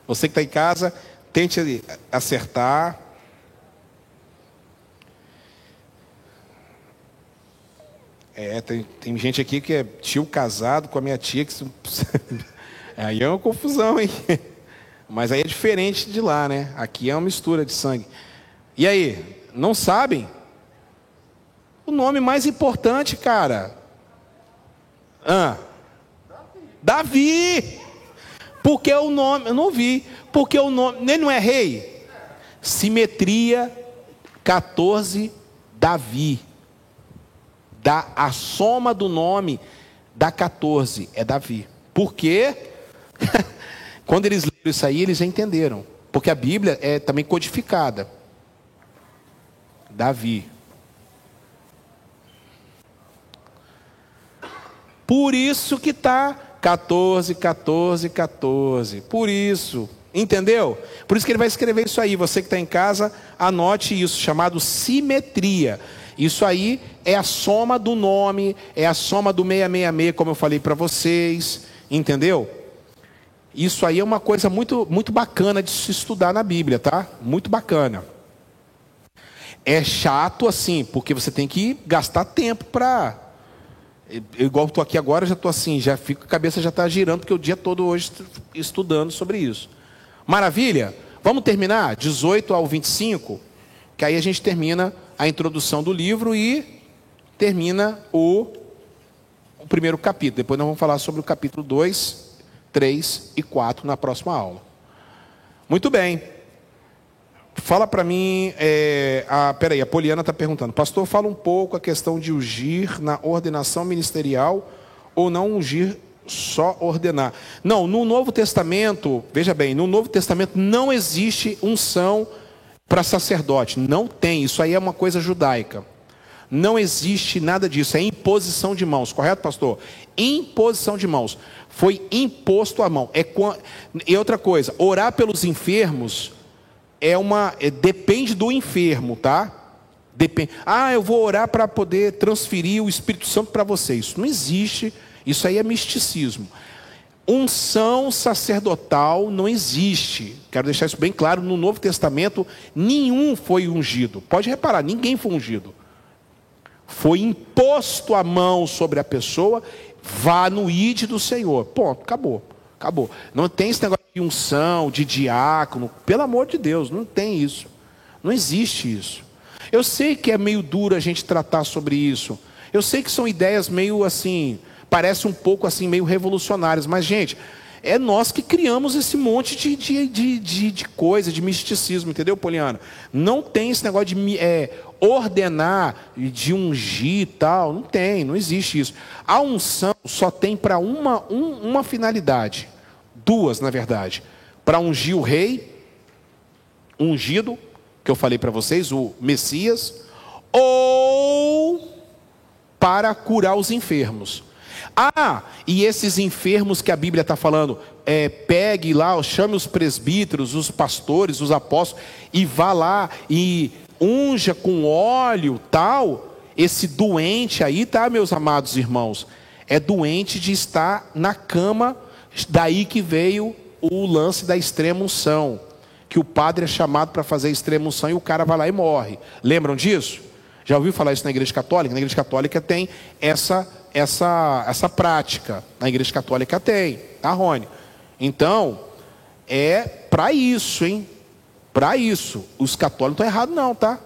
Você que está em casa, tente acertar. É, tem, tem gente aqui que é tio casado com a minha tia, que aí é uma confusão, hein? Mas aí é diferente de lá, né? Aqui é uma mistura de sangue. E aí, não sabem? O nome mais importante, cara. Ah. Davi. Porque o nome, eu não vi. Porque o nome, ele não é rei. Simetria 14 Davi. da a soma do nome da 14 é Davi. Por quê? Quando eles leram isso aí, eles entenderam. Porque a Bíblia é também codificada. Davi. Por isso que está 14, 14, 14. Por isso. Entendeu? Por isso que ele vai escrever isso aí. Você que está em casa, anote isso, chamado simetria. Isso aí é a soma do nome, é a soma do 666, como eu falei para vocês. Entendeu? Isso aí é uma coisa muito, muito bacana de se estudar na Bíblia, tá? Muito bacana. É chato assim, porque você tem que gastar tempo para igual estou aqui agora, já estou assim, já fico, a cabeça já está girando, porque o dia todo hoje estudando sobre isso. Maravilha? Vamos terminar? 18 ao 25, que aí a gente termina a introdução do livro e termina o, o primeiro capítulo. Depois nós vamos falar sobre o capítulo 2, 3 e 4 na próxima aula. Muito bem. Fala para mim, é, a, peraí, a Poliana está perguntando, pastor, fala um pouco a questão de ungir na ordenação ministerial ou não ungir só ordenar. Não, no Novo Testamento, veja bem, no Novo Testamento não existe unção para sacerdote, não tem, isso aí é uma coisa judaica. Não existe nada disso, é imposição de mãos, correto, pastor? Imposição de mãos. Foi imposto a mão. É, e outra coisa, orar pelos enfermos é uma é, depende do enfermo, tá? Depende. Ah, eu vou orar para poder transferir o Espírito Santo para você. Isso não existe. Isso aí é misticismo. Unção sacerdotal não existe. Quero deixar isso bem claro. No Novo Testamento, nenhum foi ungido. Pode reparar, ninguém foi ungido. Foi imposto a mão sobre a pessoa, vá no ide do Senhor. Ponto, acabou. Acabou. Não tem esse negócio de unção, de diácono. Pelo amor de Deus, não tem isso. Não existe isso. Eu sei que é meio duro a gente tratar sobre isso. Eu sei que são ideias meio assim, parece um pouco assim, meio revolucionárias. Mas, gente, é nós que criamos esse monte de, de, de, de, de coisa, de misticismo, entendeu, Poliana? Não tem esse negócio de é, ordenar, de ungir e tal. Não tem, não existe isso. A unção só tem para uma, um, uma finalidade. Duas, na verdade. Para ungir o rei, ungido, que eu falei para vocês, o Messias, ou para curar os enfermos. Ah, e esses enfermos que a Bíblia está falando, é, pegue lá, chame os presbíteros, os pastores, os apóstolos, e vá lá e unja com óleo, tal. Esse doente aí, tá, meus amados irmãos? É doente de estar na cama, daí que veio o lance da extrema unção. Que o padre é chamado para fazer extrema unção e o cara vai lá e morre. Lembram disso? Já ouviu falar isso na igreja católica? Na igreja católica tem essa essa, essa prática. Na Igreja Católica tem, tá, Rony? Então, é para isso, hein? Para isso. Os católicos estão errados, não, tá?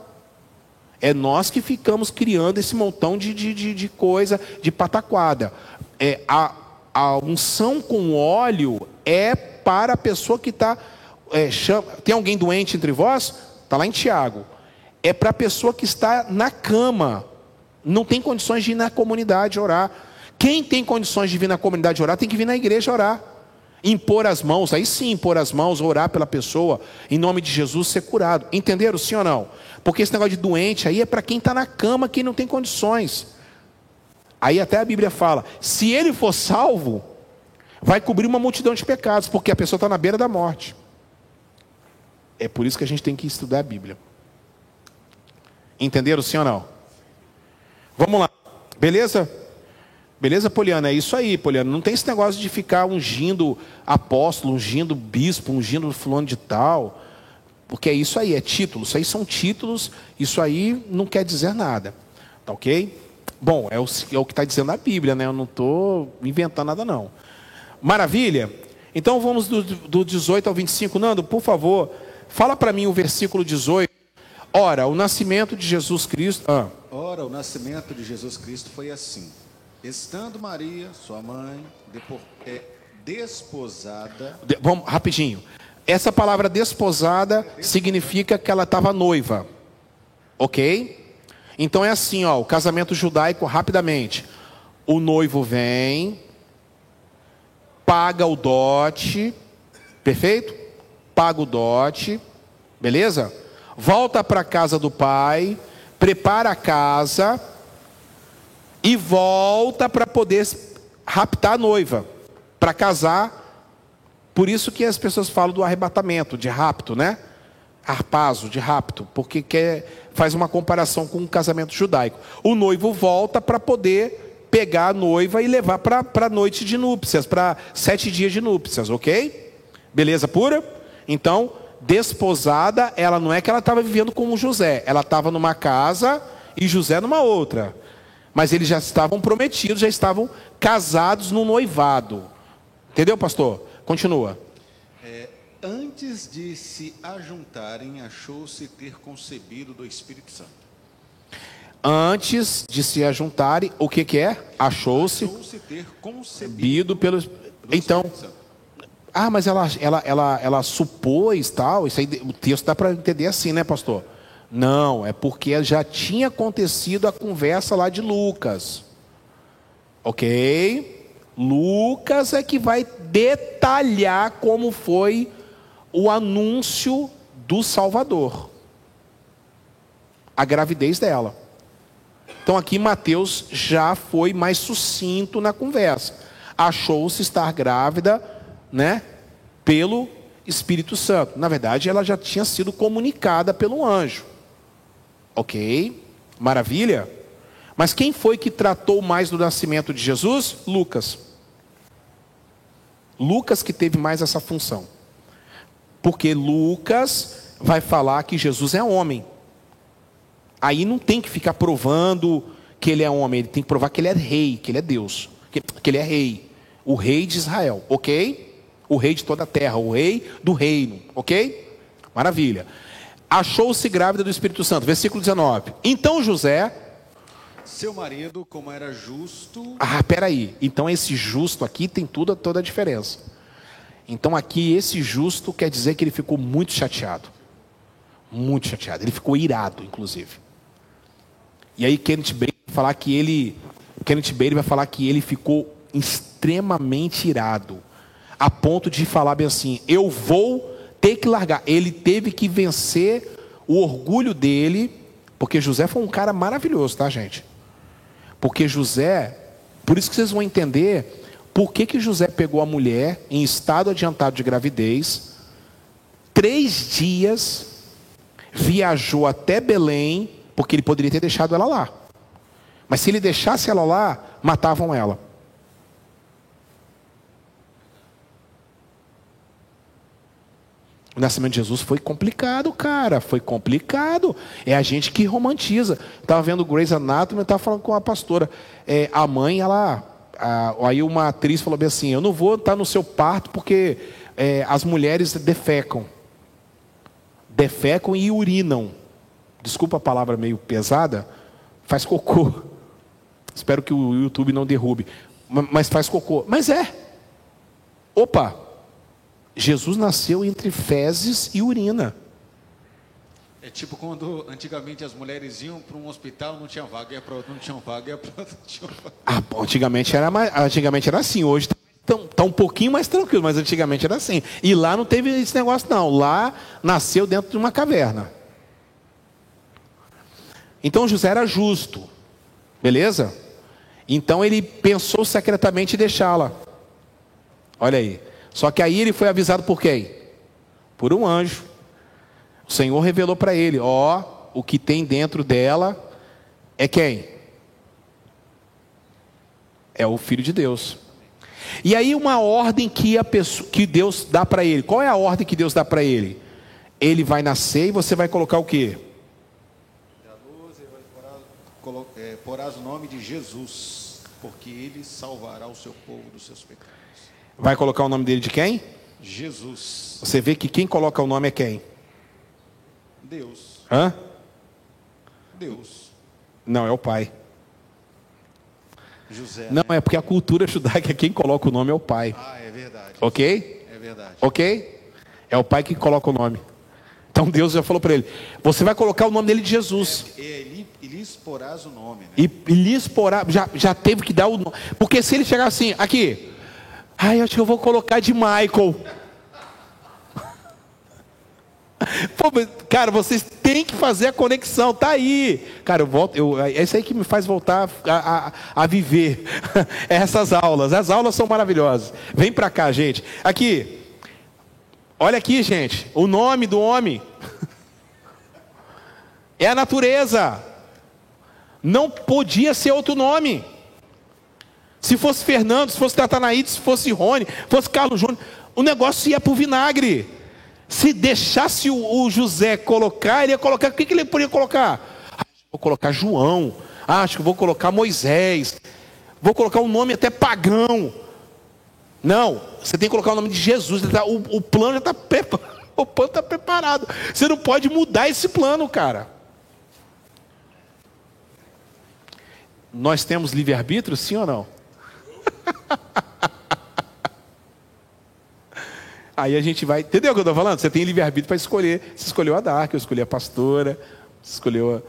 É nós que ficamos criando esse montão de, de, de, de coisa, de pataquada. É, a, a unção com óleo é para a pessoa que está. É, tem alguém doente entre vós? Está lá em Tiago. É para a pessoa que está na cama não tem condições de ir na comunidade orar. Quem tem condições de vir na comunidade orar tem que vir na igreja orar. Impor as mãos, aí sim, impor as mãos, orar pela pessoa, em nome de Jesus ser curado. Entenderam sim ou não? Porque esse negócio de doente aí é para quem está na cama, quem não tem condições. Aí até a Bíblia fala: se ele for salvo, vai cobrir uma multidão de pecados, porque a pessoa está na beira da morte. É por isso que a gente tem que estudar a Bíblia. Entenderam sim ou não? Vamos lá. Beleza? Beleza, Poliana? É isso aí, Poliana. Não tem esse negócio de ficar ungindo apóstolo, ungindo bispo, ungindo fulano de tal. Porque é isso aí, é título. Isso aí são títulos, isso aí não quer dizer nada. Tá ok? Bom, é o, é o que está dizendo a Bíblia, né? Eu não estou inventando nada, não. Maravilha? Então vamos do, do 18 ao 25. Nando, por favor, fala para mim o versículo 18. Ora, o nascimento de Jesus Cristo. Ah. Ora, o nascimento de Jesus Cristo foi assim: estando Maria, sua mãe, é, desposada. De, vamos, rapidinho. Essa palavra desposada significa que ela estava noiva. Ok? Então é assim, ó, o casamento judaico rapidamente. O noivo vem, paga o dote, perfeito? Paga o dote, beleza? Volta para a casa do pai, prepara a casa e volta para poder raptar a noiva, para casar. Por isso que as pessoas falam do arrebatamento, de rapto, né? Arpazo, de rapto, porque quer, faz uma comparação com o um casamento judaico. O noivo volta para poder pegar a noiva e levar para a noite de núpcias, para sete dias de núpcias, ok? Beleza pura? Então, desposada, ela não é que ela estava vivendo como José, ela estava numa casa e José numa outra. Mas eles já estavam prometidos, já estavam casados no noivado. Entendeu, pastor? Continua. Antes de se ajuntarem, achou-se ter concebido do Espírito Santo. Antes de se ajuntarem, o que, que é? Achou-se achou ter concebido pelo. Então, ah, mas ela, ela, ela, ela supôs tal. Isso aí, o texto dá para entender assim, né, pastor? Não, é porque já tinha acontecido a conversa lá de Lucas. Ok? Lucas é que vai detalhar como foi o anúncio do Salvador, a gravidez dela. Então aqui Mateus já foi mais sucinto na conversa. Achou-se estar grávida, né, pelo Espírito Santo. Na verdade, ela já tinha sido comunicada pelo anjo. Ok, maravilha. Mas quem foi que tratou mais do nascimento de Jesus? Lucas. Lucas que teve mais essa função. Porque Lucas vai falar que Jesus é homem. Aí não tem que ficar provando que ele é homem, ele tem que provar que ele é rei, que ele é Deus, que, que ele é rei, o rei de Israel, ok? O rei de toda a terra, o rei do reino, ok? Maravilha. Achou-se grávida do Espírito Santo, versículo 19. Então José, seu marido, como era justo. Ah, peraí. Então esse justo aqui tem tudo, toda a diferença. Então aqui esse justo quer dizer que ele ficou muito chateado. Muito chateado. Ele ficou irado, inclusive. E aí Kenneth Bailey vai falar que ele, Kenneth Bailey vai falar que ele ficou extremamente irado, a ponto de falar bem assim: eu vou ter que largar. Ele teve que vencer o orgulho dele, porque José foi um cara maravilhoso, tá, gente? Porque José, por isso que vocês vão entender por que, que José pegou a mulher em estado adiantado de gravidez, três dias, viajou até Belém, porque ele poderia ter deixado ela lá. Mas se ele deixasse ela lá, matavam ela. O nascimento de Jesus foi complicado, cara. Foi complicado. É a gente que romantiza. Estava vendo Grey's Anatomy, estava falando com a pastora. É, a mãe, ela. A, aí uma atriz falou bem assim: Eu não vou estar no seu parto porque é, as mulheres defecam. Defecam e urinam desculpa a palavra meio pesada, faz cocô. Espero que o YouTube não derrube. Mas faz cocô. Mas é. Opa! Jesus nasceu entre fezes e urina. É tipo quando antigamente as mulheres iam para um hospital, não tinha vaga, ia para outro, não tinha vaga, ia para outro, não tinha vaga. Ah, antigamente era, mais, antigamente era assim, hoje está tá um pouquinho mais tranquilo, mas antigamente era assim. E lá não teve esse negócio não, lá nasceu dentro de uma caverna. Então José era justo, beleza? Então ele pensou secretamente deixá-la. Olha aí. Só que aí ele foi avisado por quem? Por um anjo. O Senhor revelou para ele: Ó, o que tem dentro dela é quem? É o Filho de Deus. E aí uma ordem que, a pessoa, que Deus dá para ele. Qual é a ordem que Deus dá para ele? Ele vai nascer e você vai colocar o quê? é, porás o nome de Jesus, porque ele salvará o seu povo dos seus pecados. Vai colocar o nome dele de quem? Jesus. Você vê que quem coloca o nome é quem? Deus. Hã? Deus. Não, é o pai. José. Não, né? é porque a cultura judaica, quem coloca o nome é o pai. Ah, é verdade. Ok? É verdade. Ok? É o pai que coloca o nome. Então Deus já falou para ele: Você vai colocar o nome dele de Jesus. É, é lhes porás o nome, né? E, e lhes porá, já, já teve que dar o nome. Porque se ele chegar assim, aqui, ai, acho que eu vou colocar de Michael. Pô, cara, vocês têm que fazer a conexão, tá aí. Cara, eu volto, eu, é isso aí que me faz voltar a, a, a viver essas aulas. As aulas são maravilhosas. Vem pra cá, gente. Aqui, olha aqui, gente, o nome do homem é a natureza. Não podia ser outro nome. Se fosse Fernando, se fosse Tatanaíde, se fosse Rony, fosse Carlos Júnior, o negócio ia para o vinagre. Se deixasse o, o, José colocar, ele ia colocar, o que, que ele poderia colocar? Ah, vou colocar João, ah, acho que vou colocar Moisés, vou colocar um nome até pagão. Não, você tem que colocar o nome de Jesus, tá, o, o plano já está preparado, o plano está preparado. Você não pode mudar esse plano, cara. Nós temos livre-arbítrio, sim ou não? Aí a gente vai. Entendeu o que eu estou falando? Você tem livre-arbítrio para escolher. Você escolheu a Dark, eu escolhi a pastora, você escolheu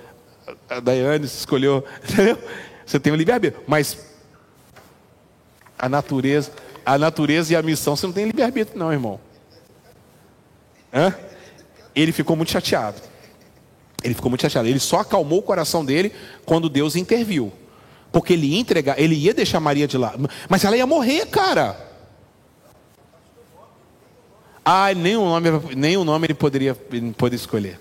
a, a Daiane, você escolheu. Entendeu? Você tem o livre-arbítrio. Mas a natureza, a natureza e a missão, você não tem livre-arbítrio, não, irmão. Hã? Ele ficou muito chateado. Ele ficou muito chateado. Ele só acalmou o coração dele quando Deus interviu. Porque ele ia entregar, ele ia deixar Maria de lá. Mas ela ia morrer, cara. Ah, nem o nome, nem o nome ele poderia poder escolher.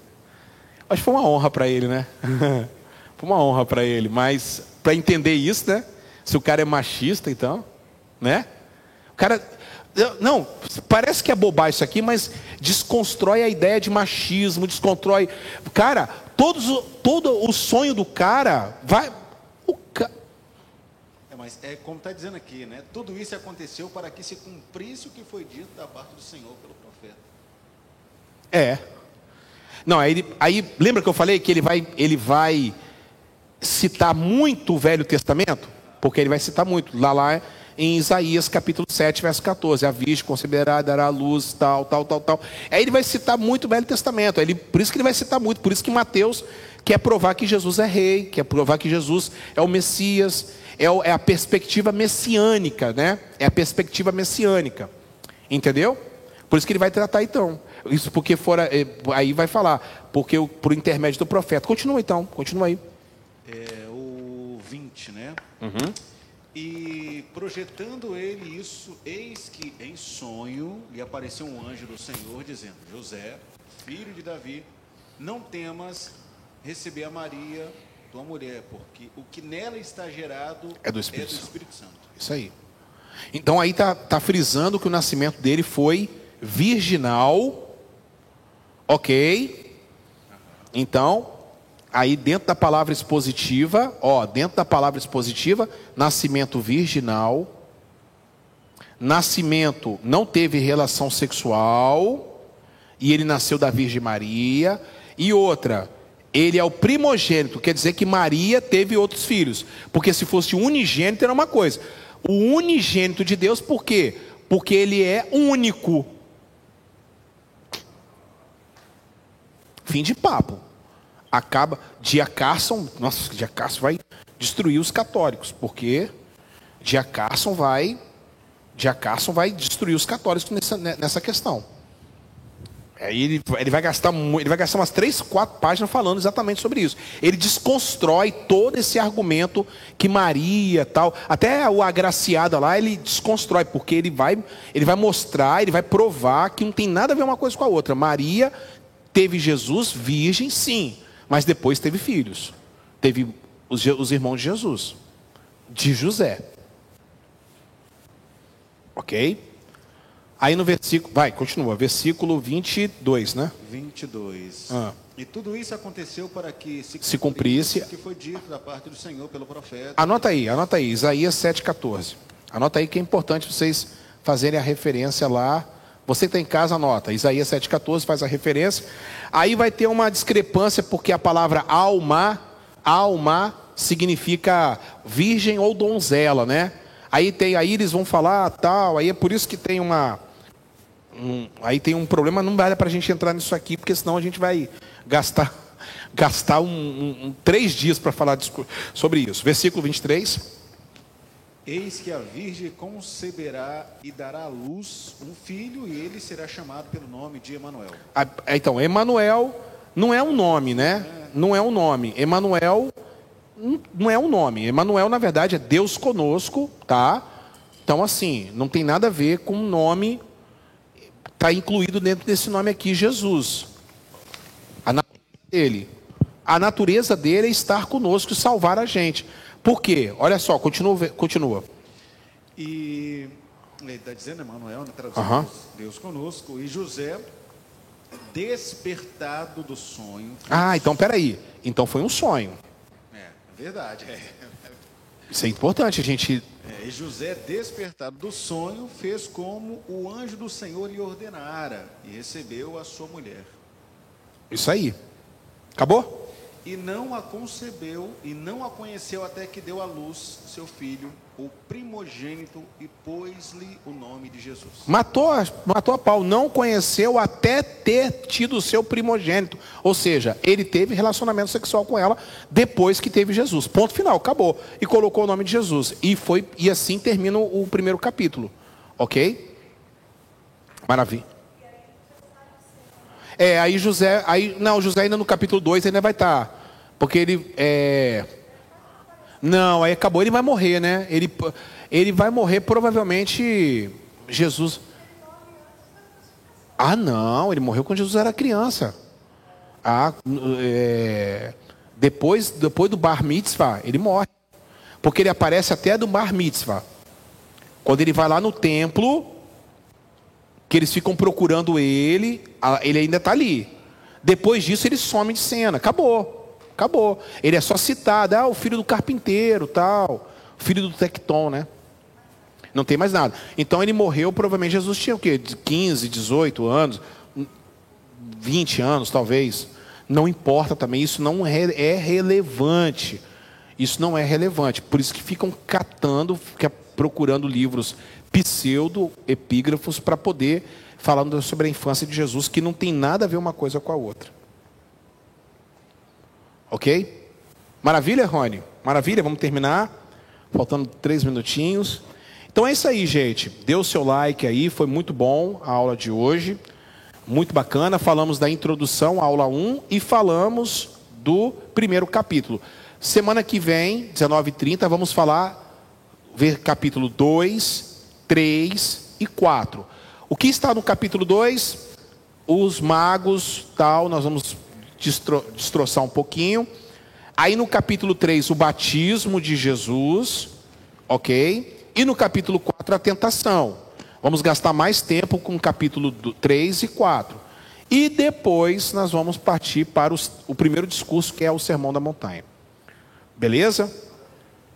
Acho que foi uma honra para ele, né? foi uma honra para ele, mas para entender isso, né? Se o cara é machista, então, né? O cara não, parece que é bobagem isso aqui, mas desconstrói a ideia de machismo, desconstrói. Cara, todos, todo o sonho do cara vai. Mas é como está dizendo aqui, né? Tudo isso aconteceu para que se cumprisse o que foi dito da parte do Senhor pelo é. Não, aí, aí lembra que eu falei que ele vai, ele vai citar muito o Velho Testamento? Porque ele vai citar muito. Lá, lá em Isaías capítulo 7, verso 14. A virgem conceberá, dará luz, tal, tal, tal, tal. Aí ele vai citar muito o Velho Testamento. Ele, por isso que ele vai citar muito. Por isso que Mateus quer provar que Jesus é rei, quer provar que Jesus é o Messias, é, é a perspectiva messiânica, né? É a perspectiva messiânica. Entendeu? Por isso que ele vai tratar então. Isso porque fora. É, aí vai falar, porque por intermédio do profeta. Continua então, continua aí. É, o 20, né? Uhum. E projetando ele isso, eis que em sonho lhe apareceu um anjo do Senhor, dizendo: José, filho de Davi, não temas receber a Maria, tua mulher, porque o que nela está gerado é do Espírito, é do Espírito Santo. Isso aí. Então aí está tá frisando que o nascimento dele foi virginal Ok. Então, aí dentro da palavra expositiva, ó, dentro da palavra expositiva, nascimento virginal, nascimento não teve relação sexual, e ele nasceu da Virgem Maria, e outra, ele é o primogênito, quer dizer que Maria teve outros filhos, porque se fosse unigênito era uma coisa. O unigênito de Deus, por quê? Porque ele é único. Fim de papo. Acaba. Dia Carson, nossa, Dia Carson vai destruir os católicos, porque Dia Carson vai. Dia Carson vai destruir os católicos nessa, nessa questão. Aí ele, ele, vai gastar, ele vai gastar umas três, quatro páginas falando exatamente sobre isso. Ele desconstrói todo esse argumento que Maria tal, até o agraciada lá ele desconstrói porque ele vai, ele vai mostrar, ele vai provar que não tem nada a ver uma coisa com a outra. Maria Teve Jesus virgem, sim, mas depois teve filhos. Teve os, os irmãos de Jesus, de José. Ok? Aí no versículo, vai, continua, versículo 22, né? 22. Ah. E tudo isso aconteceu para que se, se cumprisse que foi dito da parte do Senhor pelo profeta. Anota aí, anota aí, Isaías 7,14. Anota aí que é importante vocês fazerem a referência lá você que está em casa, anota. Isaías 7,14 faz a referência. Aí vai ter uma discrepância, porque a palavra alma, alma, significa virgem ou donzela, né? Aí tem, aí eles vão falar tal, aí é por isso que tem uma. Um, aí tem um problema, não vale para a gente entrar nisso aqui, porque senão a gente vai gastar gastar um, um, três dias para falar sobre isso. Versículo 23. Eis que a Virgem conceberá e dará à luz um filho, e ele será chamado pelo nome de Emanuel. Ah, então, Emanuel não é um nome, né? Não é um nome. Emanuel não é um nome. Emanuel, na verdade, é Deus conosco, tá? Então, assim, não tem nada a ver com o nome. Está incluído dentro desse nome aqui, Jesus. A natureza dele. A natureza dele é estar conosco e salvar a gente. Por quê? Olha só, continua. continua. E ele está dizendo, Emanuel, na tradução, Aham. Deus conosco, e José, despertado do sonho. Ah, então peraí. Então foi um sonho. É, é verdade. É. Isso é importante, a gente. É, e José, despertado do sonho, fez como o anjo do Senhor lhe ordenara, e recebeu a sua mulher. Isso aí. Acabou? E não a concebeu, e não a conheceu até que deu à luz seu filho, o primogênito, e pôs-lhe o nome de Jesus. Matou, matou a pau. Não conheceu até ter tido seu primogênito. Ou seja, ele teve relacionamento sexual com ela depois que teve Jesus. Ponto final, acabou. E colocou o nome de Jesus. E, foi, e assim termina o primeiro capítulo. Ok? Maravilha. É, aí José, aí, não, José ainda no capítulo 2 ainda vai estar. Porque ele, é... Não, aí acabou, ele vai morrer, né? Ele, ele vai morrer provavelmente, Jesus... Ah, não, ele morreu quando Jesus era criança. Ah, é... depois, depois do bar mitzvah, ele morre. Porque ele aparece até do bar mitzvah. Quando ele vai lá no templo, que eles ficam procurando ele, ele ainda está ali. Depois disso, ele some de cena. Acabou. Acabou. Ele é só citado. Ah, o filho do carpinteiro, tal. O filho do tecton, né? Não tem mais nada. Então ele morreu, provavelmente Jesus tinha o quê? 15, 18 anos, 20 anos, talvez. Não importa também, isso não é, relevante. Isso não é relevante. Por isso que ficam catando, procurando livros pseudo-epígrafos para poder falando sobre a infância de Jesus, que não tem nada a ver uma coisa com a outra. Ok? Maravilha, Rony? Maravilha, vamos terminar. Faltando três minutinhos. Então é isso aí, gente. Dê o seu like aí, foi muito bom a aula de hoje. Muito bacana. Falamos da introdução aula 1 e falamos do primeiro capítulo. Semana que vem, 19h30, vamos falar, ver capítulo 2, 3 e 4. O que está no capítulo 2? Os magos, tal, nós vamos destro, destroçar um pouquinho. Aí no capítulo 3, o batismo de Jesus, ok? E no capítulo 4, a tentação. Vamos gastar mais tempo com o capítulo 3 e 4. E depois nós vamos partir para os, o primeiro discurso, que é o Sermão da Montanha. Beleza?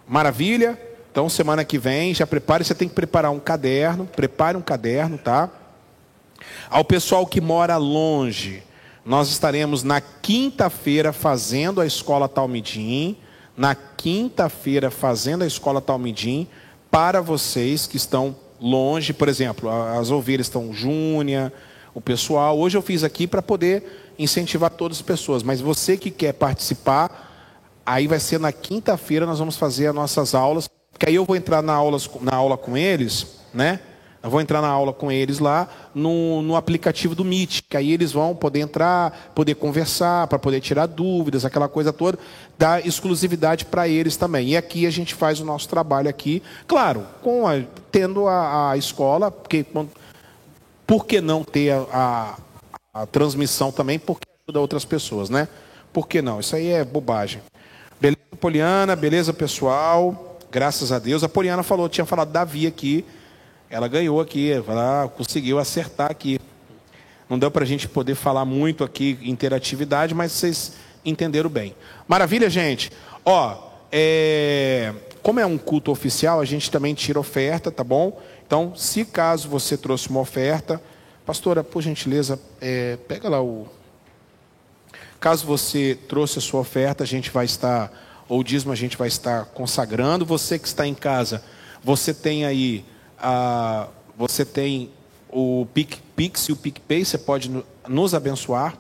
Maravilha? Então, semana que vem, já prepare, você tem que preparar um caderno, prepare um caderno, tá? Ao pessoal que mora longe, nós estaremos na quinta-feira fazendo a escola Talmidim, na quinta-feira fazendo a escola Talmidim para vocês que estão longe, por exemplo, as ovelhas estão Júnia, o pessoal. Hoje eu fiz aqui para poder incentivar todas as pessoas, mas você que quer participar, aí vai ser na quinta-feira nós vamos fazer as nossas aulas, que aí eu vou entrar na na aula com eles, né? Eu vou entrar na aula com eles lá no, no aplicativo do Meet, que aí eles vão poder entrar, poder conversar, para poder tirar dúvidas, aquela coisa toda, dar exclusividade para eles também. E aqui a gente faz o nosso trabalho aqui, claro, com a, tendo a, a escola, porque por que não ter a, a, a transmissão também? Porque ajuda outras pessoas, né? Por que não? Isso aí é bobagem. Beleza, Poliana? Beleza, pessoal? Graças a Deus. A Poliana falou, tinha falado Davi aqui. Ela ganhou aqui, ela conseguiu acertar aqui. Não deu para a gente poder falar muito aqui interatividade, mas vocês entenderam bem. Maravilha, gente? Ó, é... como é um culto oficial, a gente também tira oferta, tá bom? Então, se caso você trouxe uma oferta, pastora, por gentileza, é... pega lá o. Caso você trouxe a sua oferta, a gente vai estar, ou dízimo, a gente vai estar consagrando. Você que está em casa, você tem aí você tem o PicPix e o PicPay, você pode nos abençoar.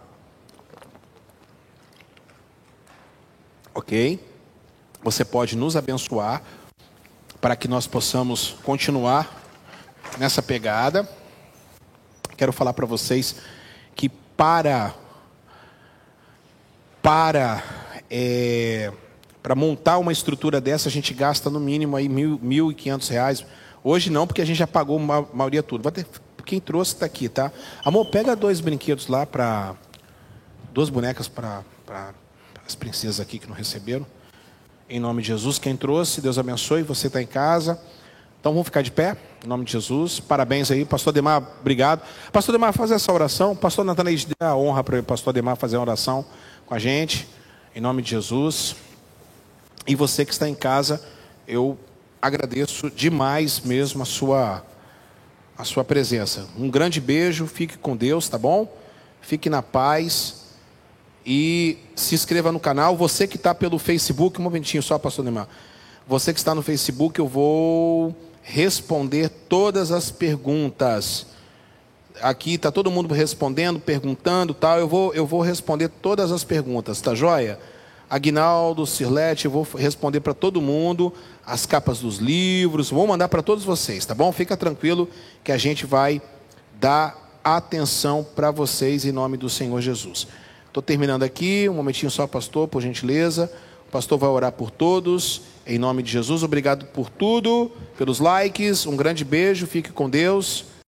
Ok? Você pode nos abençoar para que nós possamos continuar nessa pegada. Quero falar para vocês que para para é, para montar uma estrutura dessa a gente gasta no mínimo aí mil, mil e quinhentos reais. Hoje não, porque a gente já pagou a maioria tudo. Ter, quem trouxe está aqui, tá? Amor, pega dois brinquedos lá para duas bonecas para as princesas aqui que não receberam. Em nome de Jesus, quem trouxe, Deus abençoe. Você está em casa. Então vamos ficar de pé, em nome de Jesus. Parabéns aí, Pastor Demar, obrigado. Pastor Demar, faz essa oração. Pastor Natanael, dê a honra para o Pastor Demar fazer a oração com a gente, em nome de Jesus. E você que está em casa, eu agradeço demais mesmo a sua a sua presença. Um grande beijo, fique com Deus, tá bom? Fique na paz e se inscreva no canal. Você que está pelo Facebook, um momentinho só, pastor Neymar. Você que está no Facebook, eu vou responder todas as perguntas. Aqui está todo mundo respondendo, perguntando, tal. Eu vou, eu vou responder todas as perguntas, tá joia? Aguinaldo, Cirlete, eu vou responder para todo mundo as capas dos livros, vou mandar para todos vocês, tá bom? Fica tranquilo que a gente vai dar atenção para vocês em nome do Senhor Jesus. Estou terminando aqui, um momentinho só, pastor, por gentileza. O pastor vai orar por todos, em nome de Jesus. Obrigado por tudo, pelos likes, um grande beijo, fique com Deus.